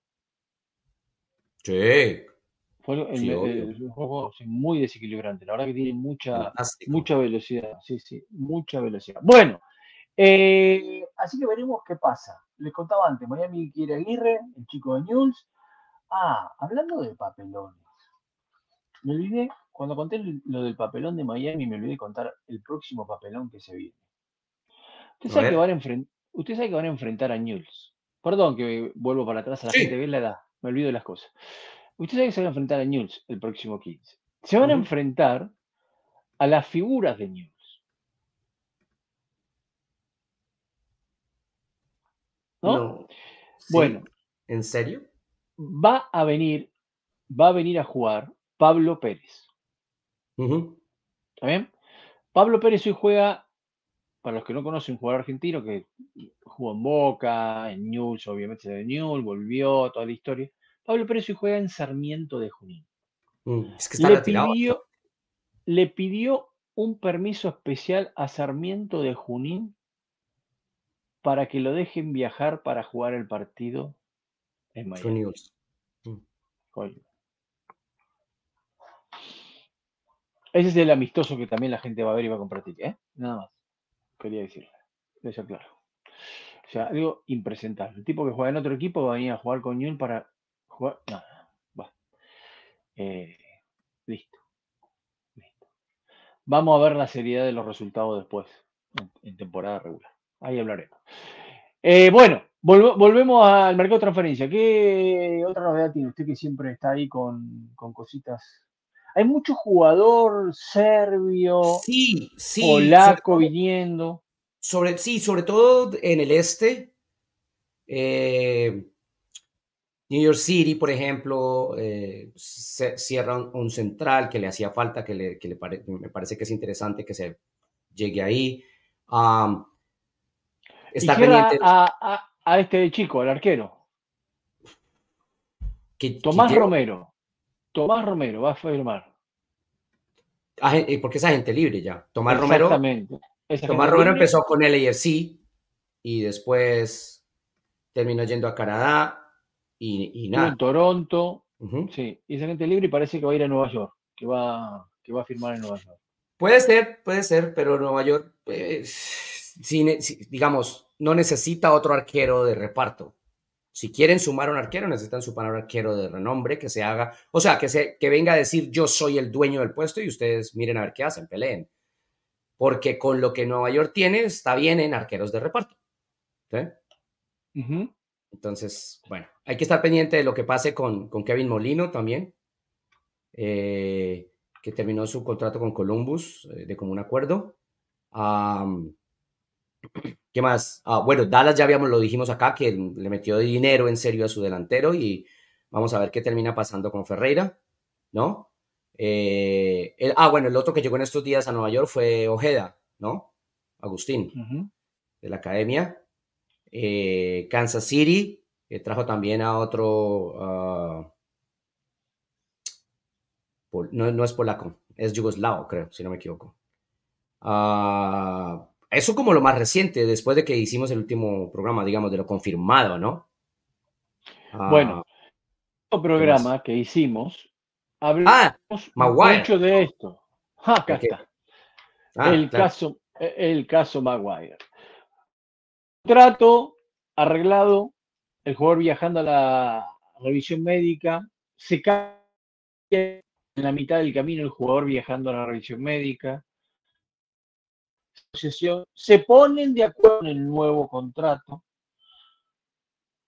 Sí. Fue el, juego muy desequilibrante. La verdad que tiene mucha, mucha velocidad. Sí, sí, mucha velocidad. Bueno, eh, así que veremos qué pasa. Les contaba antes, Miami quiere Aguirre, el chico de News. Ah, hablando de papelones. Me olvidé, cuando conté lo del papelón de Miami, me olvidé contar el próximo papelón que se viene. Usted sabe, que van, a usted sabe que van a enfrentar a News. Perdón que vuelvo para atrás a la gente, ve la edad, me olvido de las cosas. Usted sabe que se van a enfrentar a News el próximo 15. Se van a enfrentar a las figuras de News. ¿No? Bueno. ¿En serio? Va a venir, va a venir a jugar Pablo Pérez. ¿Está bien? Pablo Pérez hoy juega, para los que no conocen, un jugador argentino que jugó en Boca, en Newell's, obviamente de Newell's, volvió, toda la historia. Pablo Pérez hoy juega en Sarmiento de Junín. Mm, es que está le, pidió, le pidió un permiso especial a Sarmiento de Junín para que lo dejen viajar para jugar el partido en Miami. Mm. Ese es el amistoso que también la gente va a ver y va a comprar ticket, ¿eh? Nada más. Quería decirle. Eso claro. O sea, algo impresentable. El tipo que juega en otro equipo va a venir a jugar con Newell para jugar. No, va. Eh, listo. Listo. Vamos a ver la seriedad de los resultados después, en temporada regular. Ahí hablaremos. Eh, bueno, volvemos al mercado de transferencia. ¿Qué otra novedad tiene usted que siempre está ahí con, cositas? Hay mucho jugador serbio, sí, sí, polaco viniendo. Sobre, sí, sobre todo en el este. Eh, New York City, por ejemplo, eh, cierra un, central que le hacía falta, que, le, me parece que es interesante que se llegue ahí. Está pendiente. A, este chico, al arquero. Tomás Romero. Tomás Romero va a firmar. Porque es agente libre ya. Tomás Romero. Tomás Romero empezó con el AFC y después terminó yendo a Canadá y, nada. En Toronto. Sí, y es agente libre y parece que va a ir a Nueva York, que va, que va a firmar en Nueva York. Puede ser, puede ser, pero Nueva York, pues, digamos, no necesita otro arquero de reparto. Si quieren sumar un arquero, necesitan sumar un arquero de renombre que se haga, o sea, que, se, que venga a decir yo soy el dueño del puesto y ustedes miren a ver qué hacen, peleen. Porque con lo que Nueva York tiene, está bien en arqueros de reparto. Entonces, bueno, hay que estar pendiente de lo que pase con, con Kevin Molino también, eh, que terminó su contrato con Columbus eh, de común acuerdo. ¿Qué más? Ah, bueno, Dallas ya habíamos, lo dijimos acá, que le metió dinero en serio a su delantero y vamos a ver qué termina pasando con Ferreira, ¿no? Eh, ah, bueno, el otro que llegó en estos días a Nueva York fue Ojeda, ¿no? Agustín, de la academia. Eh, Kansas City, que trajo también a otro... Ah, no, no, es polaco, es yugoslavo, creo, si no me equivoco. Ah, eso como lo más reciente, después de que hicimos el último programa, digamos, de lo confirmado, ¿no? Ah, bueno, el programa que hicimos, hablamos ah, mucho de esto. Ah, acá está. el, caso, el caso Maguire. Trato arreglado, el jugador viajando a la revisión médica, se cae en la mitad del camino el jugador viajando a la revisión médica, se ponen de acuerdo en el nuevo contrato.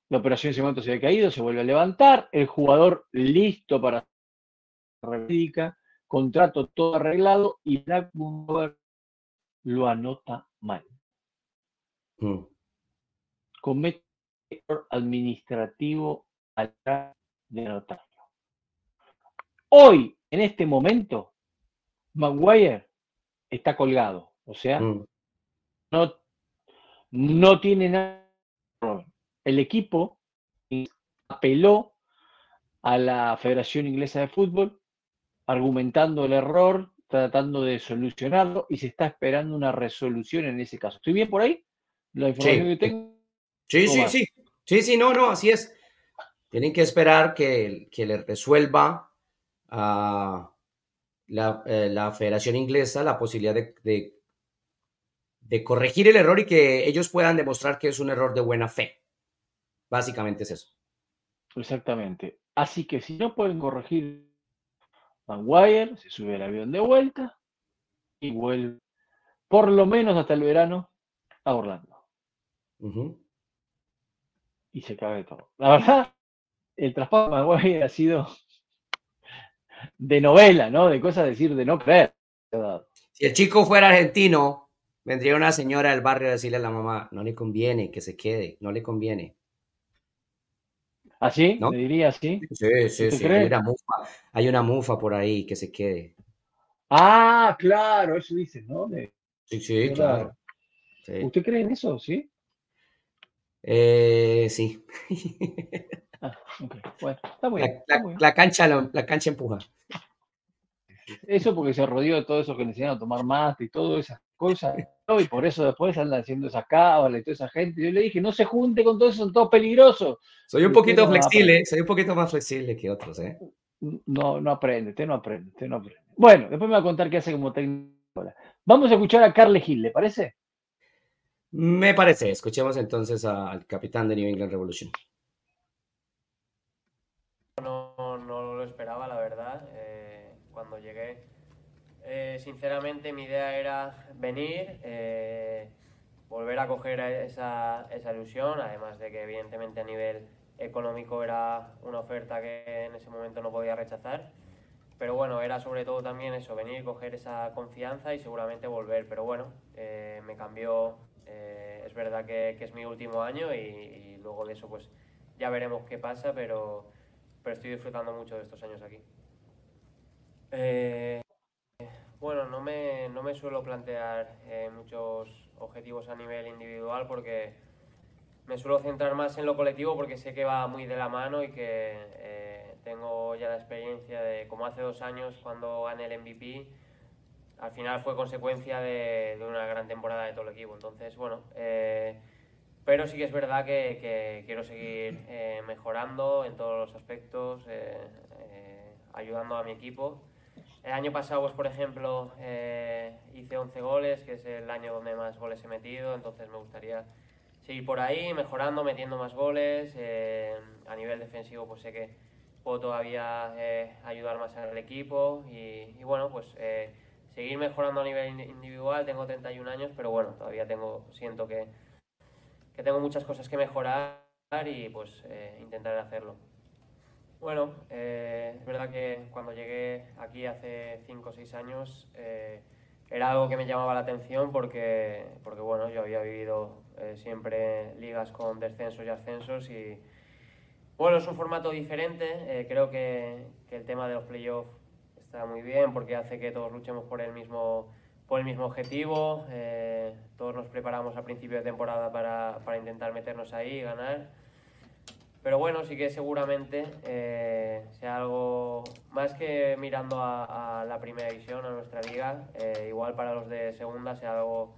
La operación en ese se había caído, se vuelve a levantar, el jugador listo para la contrato todo arreglado y Black lo anota mal. Mm. Comete error administrativo al de anotarlo. Hoy, en este momento, Maguire está colgado. O sea, mm. no, no tiene nada. El equipo apeló a la Federación Inglesa de Fútbol argumentando el error, tratando de solucionarlo y se está esperando una resolución en ese caso. ¿Estoy bien por ahí? La información que tengo. Sí, sí, sí. Sí, sí, no, no, así es. Tienen que esperar que, que le resuelva a la, eh, la, Federación Inglesa la posibilidad de, de, corregir el error y que ellos puedan demostrar que es un error de buena fe. Básicamente es eso. Exactamente. Así que si no pueden corregir Maguire, se sube el avión de vuelta y vuelve por lo menos hasta el verano a Orlando. Y se cae todo. La verdad, el traspaso de Maguire ha sido de novela, ¿no? De cosas decir, de no creer. Si el chico fuera argentino, vendría una señora del barrio a decirle a la mamá, no le conviene que se quede, no le conviene. ¿Así? ¿Ah, ¿No? diría así? Sí, sí, sí. Hay una, mufa, hay una, mufa, por ahí que se quede. Ah, claro, eso dicen, ¿no? Sí, sí, claro. ¿Usted cree en eso, sí? Eh, sí. Ah, bueno, está muy bien, la, cancha, la, cancha empuja. Eso porque se rodeó de todo eso que le enseñaron a tomar mate y todas esas cosas. Y por eso después andan haciendo esa cábala y toda esa gente. Yo le dije, no se junte con todo eso, son todos peligrosos. Soy un poquito flexible, soy un poquito más flexible que otros, ¿eh? No, no aprende, usted no aprende, usted no aprende. Bueno, después me va a contar qué hace como técnico. Vamos a escuchar a Carle Gil, ¿le parece? Me parece. Escuchemos entonces al capitán de New England Revolution. No, no lo esperaba, la verdad. Eh, cuando llegué, eh, sinceramente, mi idea era venir, eh, volver a coger esa, esa ilusión, además de que, evidentemente, a nivel económico era una oferta que en ese momento no podía rechazar. Pero bueno, era sobre todo también eso, venir, coger esa confianza y seguramente volver. Pero bueno, me cambió. Es verdad que, que, es mi último año y, y, luego de eso pues ya veremos qué pasa, pero, pero estoy disfrutando mucho de estos años aquí. Eh, bueno, no me, no me suelo plantear eh, muchos objetivos a nivel individual porque me suelo centrar más en lo colectivo porque sé que va muy de la mano y que eh, tengo ya la experiencia de como hace dos años cuando gané el MVP, al final fue consecuencia de, de una gran temporada de todo el equipo. Entonces, bueno, pero sí que es verdad que, quiero seguir eh, mejorando en todos los aspectos, eh, eh, ayudando a mi equipo. El año pasado, pues, por ejemplo, hice 11 goles, que es el año donde más goles he metido, entonces me gustaría seguir por ahí, mejorando, metiendo más goles. a nivel defensivo, pues sé que puedo todavía ayudar más al equipo y, y bueno, pues seguir mejorando a nivel individual. Tengo 31 años, pero bueno, todavía tengo, siento que que tengo muchas cosas que mejorar y pues eh, intentaré hacerlo. Bueno, eh, es verdad que cuando llegué aquí hace 5 o 6 años eh, era algo que me llamaba la atención porque, porque bueno, yo había vivido siempre ligas con descensos y ascensos y bueno, es un formato diferente, creo que, que el tema de los playoffs está muy bien porque hace que todos luchemos por el mismo por el mismo objetivo. Eh, todos nos preparamos al principio de temporada para, para, intentar meternos ahí y ganar. Pero bueno, sí que seguramente eh, sea algo más que mirando a, la primera división, a nuestra liga, eh, igual para los de segunda sea algo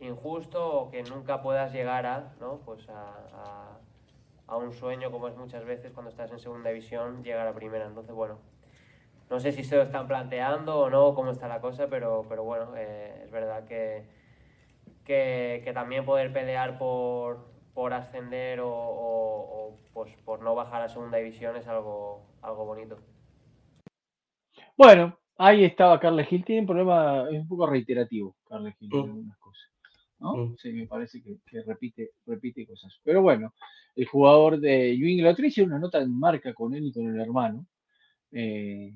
injusto o que nunca puedas llegar a, ¿no? pues a, a un sueño como es muchas veces cuando estás en segunda división, llegar a primera. Entonces, bueno, no sé si se lo están planteando o no, cómo está la cosa, pero, pero bueno, eh, es verdad que, que, también poder pelear por, por ascender o, pues, por no bajar a segunda división es algo, algo bonito. Bueno, ahí estaba Carles Gil. Tiene un problema, es un poco reiterativo, Carles Gil, en mm. algunas cosas. ¿no? Mm. Sí, me parece que, repite, repite cosas. Pero bueno, el jugador de New England, hice una nota en marca con él y con el hermano. Eh,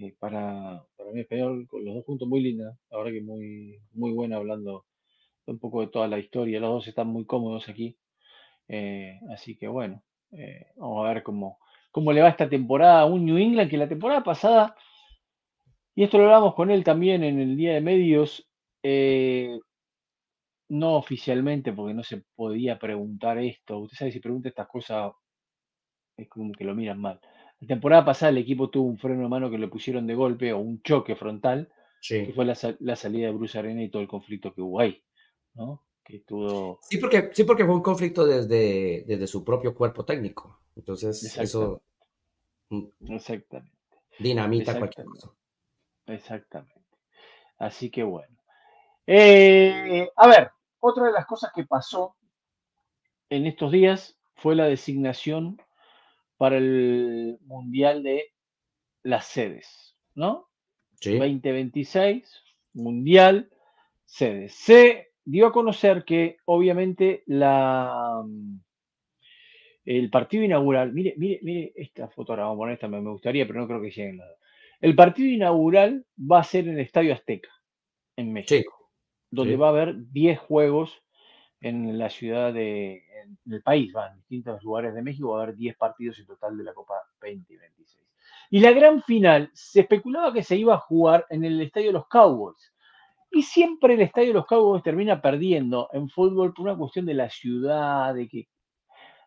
eh, para, para mí español, los dos juntos muy linda, la verdad que muy, muy buena hablando un poco de toda la historia, los dos están muy cómodos aquí, eh, así que bueno, eh, vamos a ver cómo, cómo le va esta temporada a un New England que la temporada pasada, y esto lo hablamos con él también en el día de medios, no oficialmente porque no se podía preguntar esto, usted sabe si pregunta estas cosas es como que lo miran mal. La temporada pasada el equipo tuvo un freno de mano que le pusieron de golpe o un choque frontal, que Sí. fue la, la salida de Bruce Arena y todo el conflicto que hubo ahí, ¿no? Que tuvo... Sí, porque, sí, porque fue un conflicto desde, desde su propio cuerpo técnico. Entonces, eso Exactamente. Exactamente. dinamita cualquier Exactamente. cosa. Exactamente. Así que bueno. Eh, a ver, otra de las cosas que pasó en estos días fue la designación para el Mundial de las sedes, ¿no? Sí. 2026, Mundial, sedes. Se dio a conocer que obviamente la, el partido inaugural, mire, mire, mire esta foto, ahora vamos a poner esta, me, me gustaría, pero no creo que lleguen nada. El partido inaugural va a ser en el Estadio Azteca, en México, Sí. donde sí. va a haber 10 juegos en la ciudad de, en el país, va, en distintos lugares de México, va a haber 10 partidos en total de la Copa 2026. Y la gran final, se especulaba que se iba a jugar en el Estadio de los Cowboys. Y siempre el Estadio de los Cowboys termina perdiendo en fútbol por una cuestión de la ciudad, de que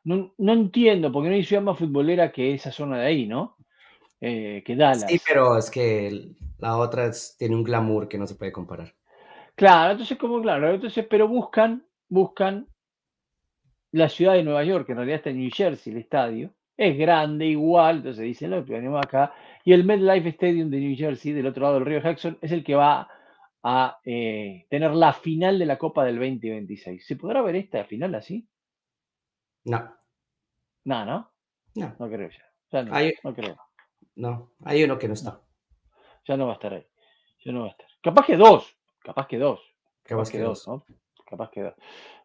no, no entiendo, porque no hay ciudad más futbolera que esa zona de ahí, ¿no? Eh, que Dallas. Sí, pero es que la otra es- tiene un glamour que no se puede comparar. Claro, entonces como claro, entonces, pero buscan, buscan la ciudad de Nueva York, que en realidad está en New Jersey, el estadio, es grande igual, entonces dicen, no, venimos acá, y el MetLife Stadium de New Jersey, del otro lado del río Jackson, es el que va a eh, tener la final de la Copa del 2026. ¿Se podrá ver esta final así? No, No, no, no, no creo ya. Ya no, Hay- no creo. no. Hay uno que no está. Ya no va a estar ahí. Ya no va a estar. Capaz que dos, capaz que dos. Capaz Capaz que que dos. dos, ¿no? Capaz que dos.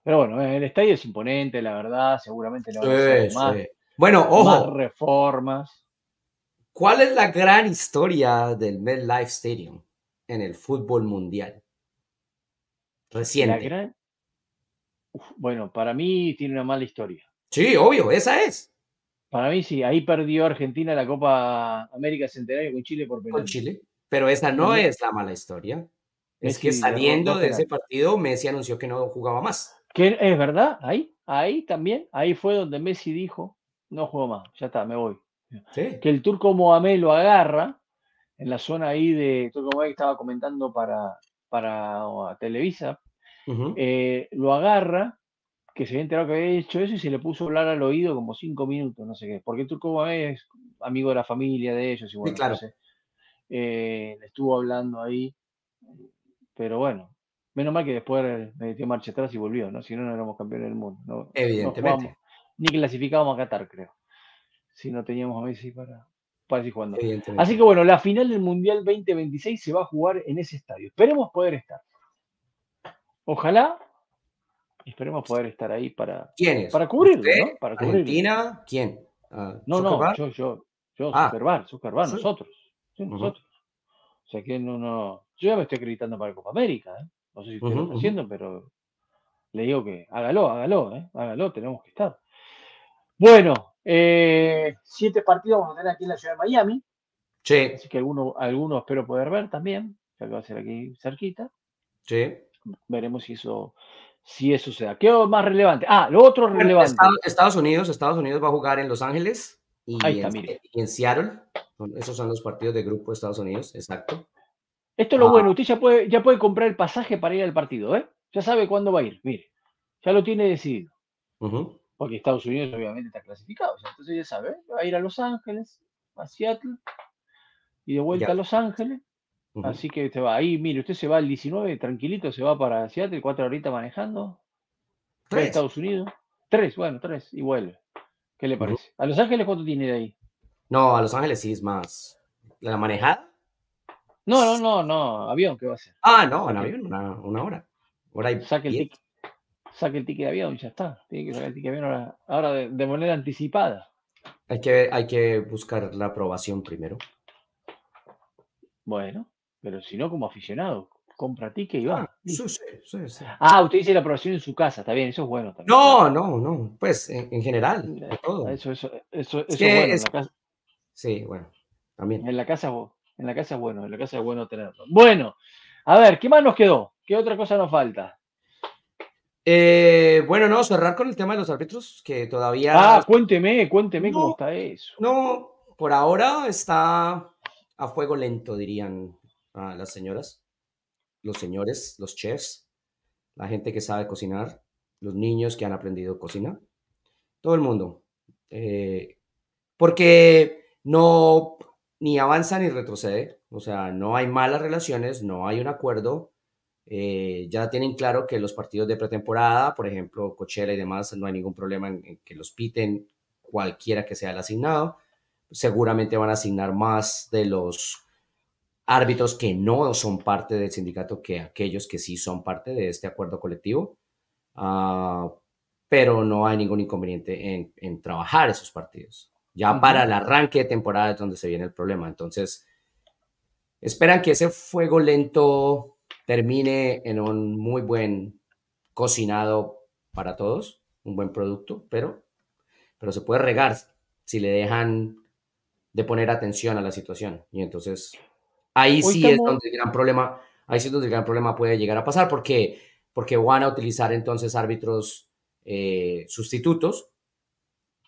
Pero bueno, el estadio es imponente, la verdad. Seguramente le van a Sí, hacer más, sí. Bueno, más ojo, reformas. ¿cuál es la gran historia del MetLife Stadium en el fútbol mundial? La Reciente. gran... Uf, bueno, para mí tiene una mala historia. Sí, obvio, esa es. Para mí sí, ahí perdió Argentina la Copa América Centenario con Chile por Con penal. Chile. Pero esa no es la mala historia. Es que saliendo de ese partido, Messi anunció que no jugaba más. Que es verdad, ahí, ahí también, ahí fue donde Messi dijo, no juego más, ya está, me voy. Sí. que el turco Mohamed lo agarra en la zona ahí de Turco Mohamed que estaba comentando para, para uh, Televisa, eh, lo agarra, que se había enterado que había hecho eso y se le puso a hablar al oído como cinco minutos, no sé qué, porque el turco Mohamed es amigo de la familia de ellos y bueno, claro. entonces, eh, le estuvo hablando ahí, pero bueno, menos mal que después me metió marcha atrás y volvió, ¿no? Si no, no éramos campeones del mundo. No, no Evidentemente. jugábamos, ni clasificábamos a Qatar, creo, si no teníamos a Messi para, para seguir jugando. Así que bueno, la final del Mundial 2026 se va a jugar en ese estadio. Esperemos poder estar. Ojalá, esperemos poder estar ahí para, ¿Quién es? para cubrirlo. ¿no? Para cubrirlo. ¿Argentina? ¿Quién? Ah, No, no, yo, yo, yo, Ah. Zuckerberg, Zuckerberg, Sí. nosotros. Nosotros. O sea que no, no. Yo ya me estoy acreditando para Copa América, ¿eh? No sé si usted lo Ujú, está ujú. haciendo, pero le digo que hágalo, hágalo, ¿eh? Hágalo, tenemos que estar. Bueno, eh, siete partidos vamos a tener aquí en la ciudad de Miami. Sí, Así que algunos alguno espero poder ver también, ya que va a ser aquí cerquita. sí. Veremos si eso, si eso se da. ¿Qué más relevante? Ah, lo otro relevante. Estados, Unidos, Estados Unidos va a jugar en Los Ángeles y, Ahí está, en, mire. y en Seattle. Esos son los partidos de grupo de Estados Unidos, exacto. Esto es lo Ah. bueno, usted ya puede, ya puede comprar el pasaje para ir al partido, ¿eh? Ya sabe cuándo va a ir, mire. Ya lo tiene decidido. Porque Estados Unidos obviamente está clasificado. entonces ya sabe, ¿eh? va a ir a Los Ángeles, a Seattle y de vuelta Ya. a Los Ángeles. Así que usted va ahí, mire, usted se va el 19, tranquilito, se va para Seattle, cuatro horitas manejando. Tres. Estados Unidos. Tres, bueno, tres, y vuelve. ¿Qué le parece? ¿A Los Ángeles cuánto tiene de ahí? No, a Los Ángeles sí es más. ¿La manejada? No, no, no, no, avión, ¿qué va a hacer? Ah, no, en avión, una, una hora. Hora y Saque el ticket. Saque el ticket de avión y ya está. Tiene que sacar el ticket de avión ahora, ahora de, de manera anticipada. Hay que, hay que buscar la aprobación primero. Bueno, pero si no, como aficionado, compra ticket y va. Ah, sí, sí, sí. Ah, usted dice la aprobación en su casa, está bien, eso es bueno también. No, no, no. Pues en, en general, todo. Eso, eso, eso, eso es bueno. En, la casa, Sí, bueno, también. en, la casa, bu- en la casa es bueno, en la casa es bueno tenerlo. Bueno, a ver, ¿qué más nos quedó? ¿Qué otra cosa nos falta? Eh, bueno, no, cerrar con el tema de los árbitros, que todavía Ah, cuénteme, cuénteme cómo está eso. no, por ahora está a fuego lento, dirían las señoras, los señores, los chefs, la gente que sabe cocinar, los niños que han aprendido cocina, todo el mundo. Eh, porque no ni avanza ni retrocede, o sea, no hay malas relaciones, no hay un acuerdo. Eh, ya tienen claro que los partidos de pretemporada, por ejemplo, Cochela y demás, no hay ningún problema en que los piten cualquiera que sea el asignado. Seguramente van a asignar más de los árbitros que no son parte del sindicato que aquellos que sí son parte de este acuerdo colectivo. Ah, pero no hay ningún inconveniente en, trabajar esos partidos. Ya para el arranque de temporada es donde se viene el problema. Entonces, esperan que ese fuego lento termine en un muy buen cocinado para todos, un buen producto, pero pero se puede regar si le dejan de poner atención a la situación. Y entonces ahí sí es donde el gran problema, ahí sí es donde el gran problema puede llegar a pasar, porque, porque van a utilizar entonces árbitros eh, sustitutos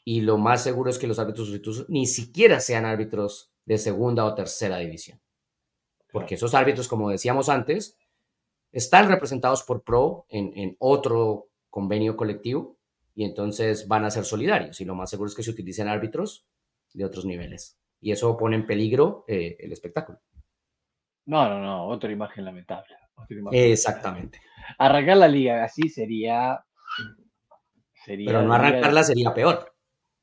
y lo más seguro es que los árbitros sustitutos ni siquiera sean árbitros de segunda o tercera división. Porque esos árbitros, como decíamos antes, están representados por PRO en, en otro convenio colectivo y entonces van a ser solidarios y lo más seguro es que se utilicen árbitros de otros niveles y eso pone en peligro eh, el espectáculo. No, no, no, otra imagen lamentable. Exactamente. Arrancar la liga así sería... sería Pero no arrancarla sería peor.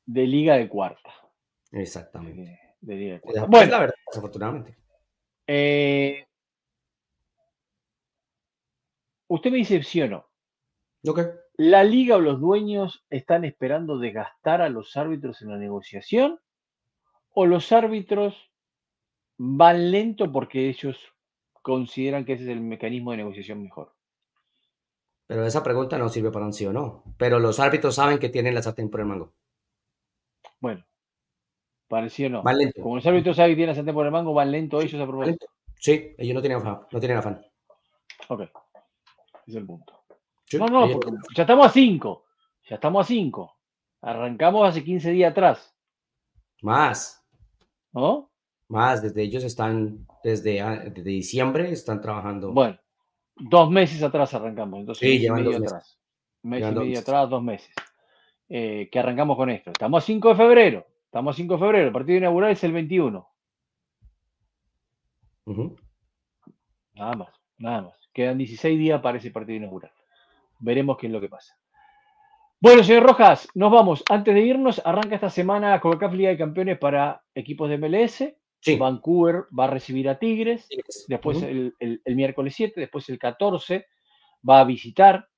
De liga de cuarta. Exactamente. De, liga de cuarta. Bueno, la verdad, desafortunadamente. Eh, usted me dice sí o no. Ok. ¿La liga o los dueños están esperando desgastar a los árbitros en la negociación? ¿O los árbitros van lento porque ellos consideran que ese es el mecanismo de negociación mejor? Pero esa pregunta no sirve para un sí o no. Pero los árbitros saben que tienen la sartén por el mango. Bueno, pareció no. Van lento. Como los árbitros saben que tienen sartén por el mango, van lento ellos a propósito. Sí, ellos no tienen afán. No tienen afán. Ok. Es el punto. No, no, ya estamos a 5. Ya estamos a 5. Arrancamos hace 15 días atrás. Más. ¿No? Más, desde ellos están, desde, ah, desde diciembre están trabajando. Bueno, dos meses atrás arrancamos. Entonces, sí, mes y medio atrás. Mes y medio atrás, dos meses. Eh, que arrancamos con esto. Estamos a 5 de febrero. Estamos a 5 de febrero. El partido inaugural es el 21. Nada más, nada más. Quedan 16 días para ese partido inaugural veremos qué es lo que pasa. Bueno, señor Rojas, nos vamos. Antes de irnos, arranca esta semana CONCACAF Liga de Campeones para equipos de MLS. Vancouver va a recibir a Tigres, después el, miércoles 7, después el 14 va a visitar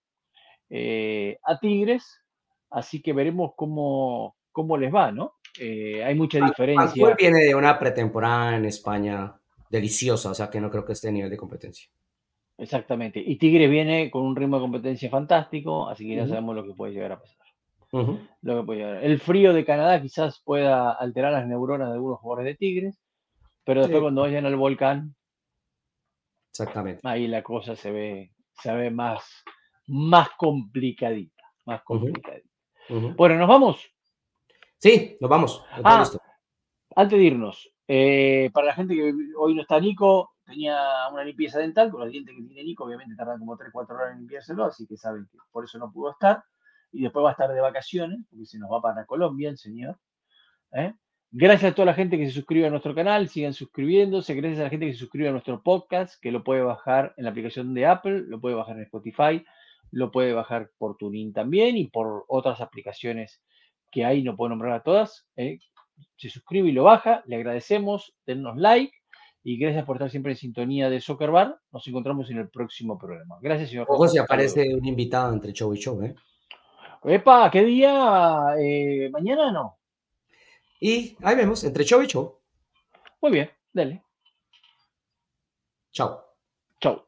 eh, a Tigres, así que veremos cómo, cómo les va, ¿no? Eh, hay mucha diferencia. Vancouver viene de una pretemporada en España deliciosa, o sea que no creo que esté a nivel de competencia. Exactamente. Y Tigre viene con un ritmo de competencia fantástico, así que ya sabemos lo que puede llegar a pasar. lo que puede El frío de Canadá quizás pueda alterar las neuronas de algunos jugadores de Tigres, pero después cuando vayan al volcán, Exactamente. ahí la cosa se ve, se ve más, más complicadita. Más complicadita. Bueno, ¿nos vamos? Sí, nos vamos. Ah, antes de irnos, eh, para la gente que hoy no está Nico, tenía una limpieza dental, con los dientes que tiene Nico, obviamente tardan como 3-4 horas en limpiárselo, así que saben que por eso no pudo estar. Y después va a estar de vacaciones, porque se nos va para Colombia el señor. ¿eh? Gracias a toda la gente que se suscribe a nuestro canal, sigan suscribiéndose. Gracias a la gente que se suscribe a nuestro podcast, que lo puede bajar en la aplicación de Apple, lo puede bajar en Spotify, lo puede bajar por TuneIn también y por otras aplicaciones que hay, no puedo nombrar a todas. ¿eh? Se suscribe y lo baja, le agradecemos, dennos like y gracias por estar siempre en sintonía de Soccer Bar. Nos encontramos en el próximo programa. Gracias, señor. Ojo si aparece un invitado entre show y show, ¿eh? Epa, ¿qué día? Eh, ¿Mañana no? Y ahí vemos, entre show y show. Muy bien, dale. Chao. Chao.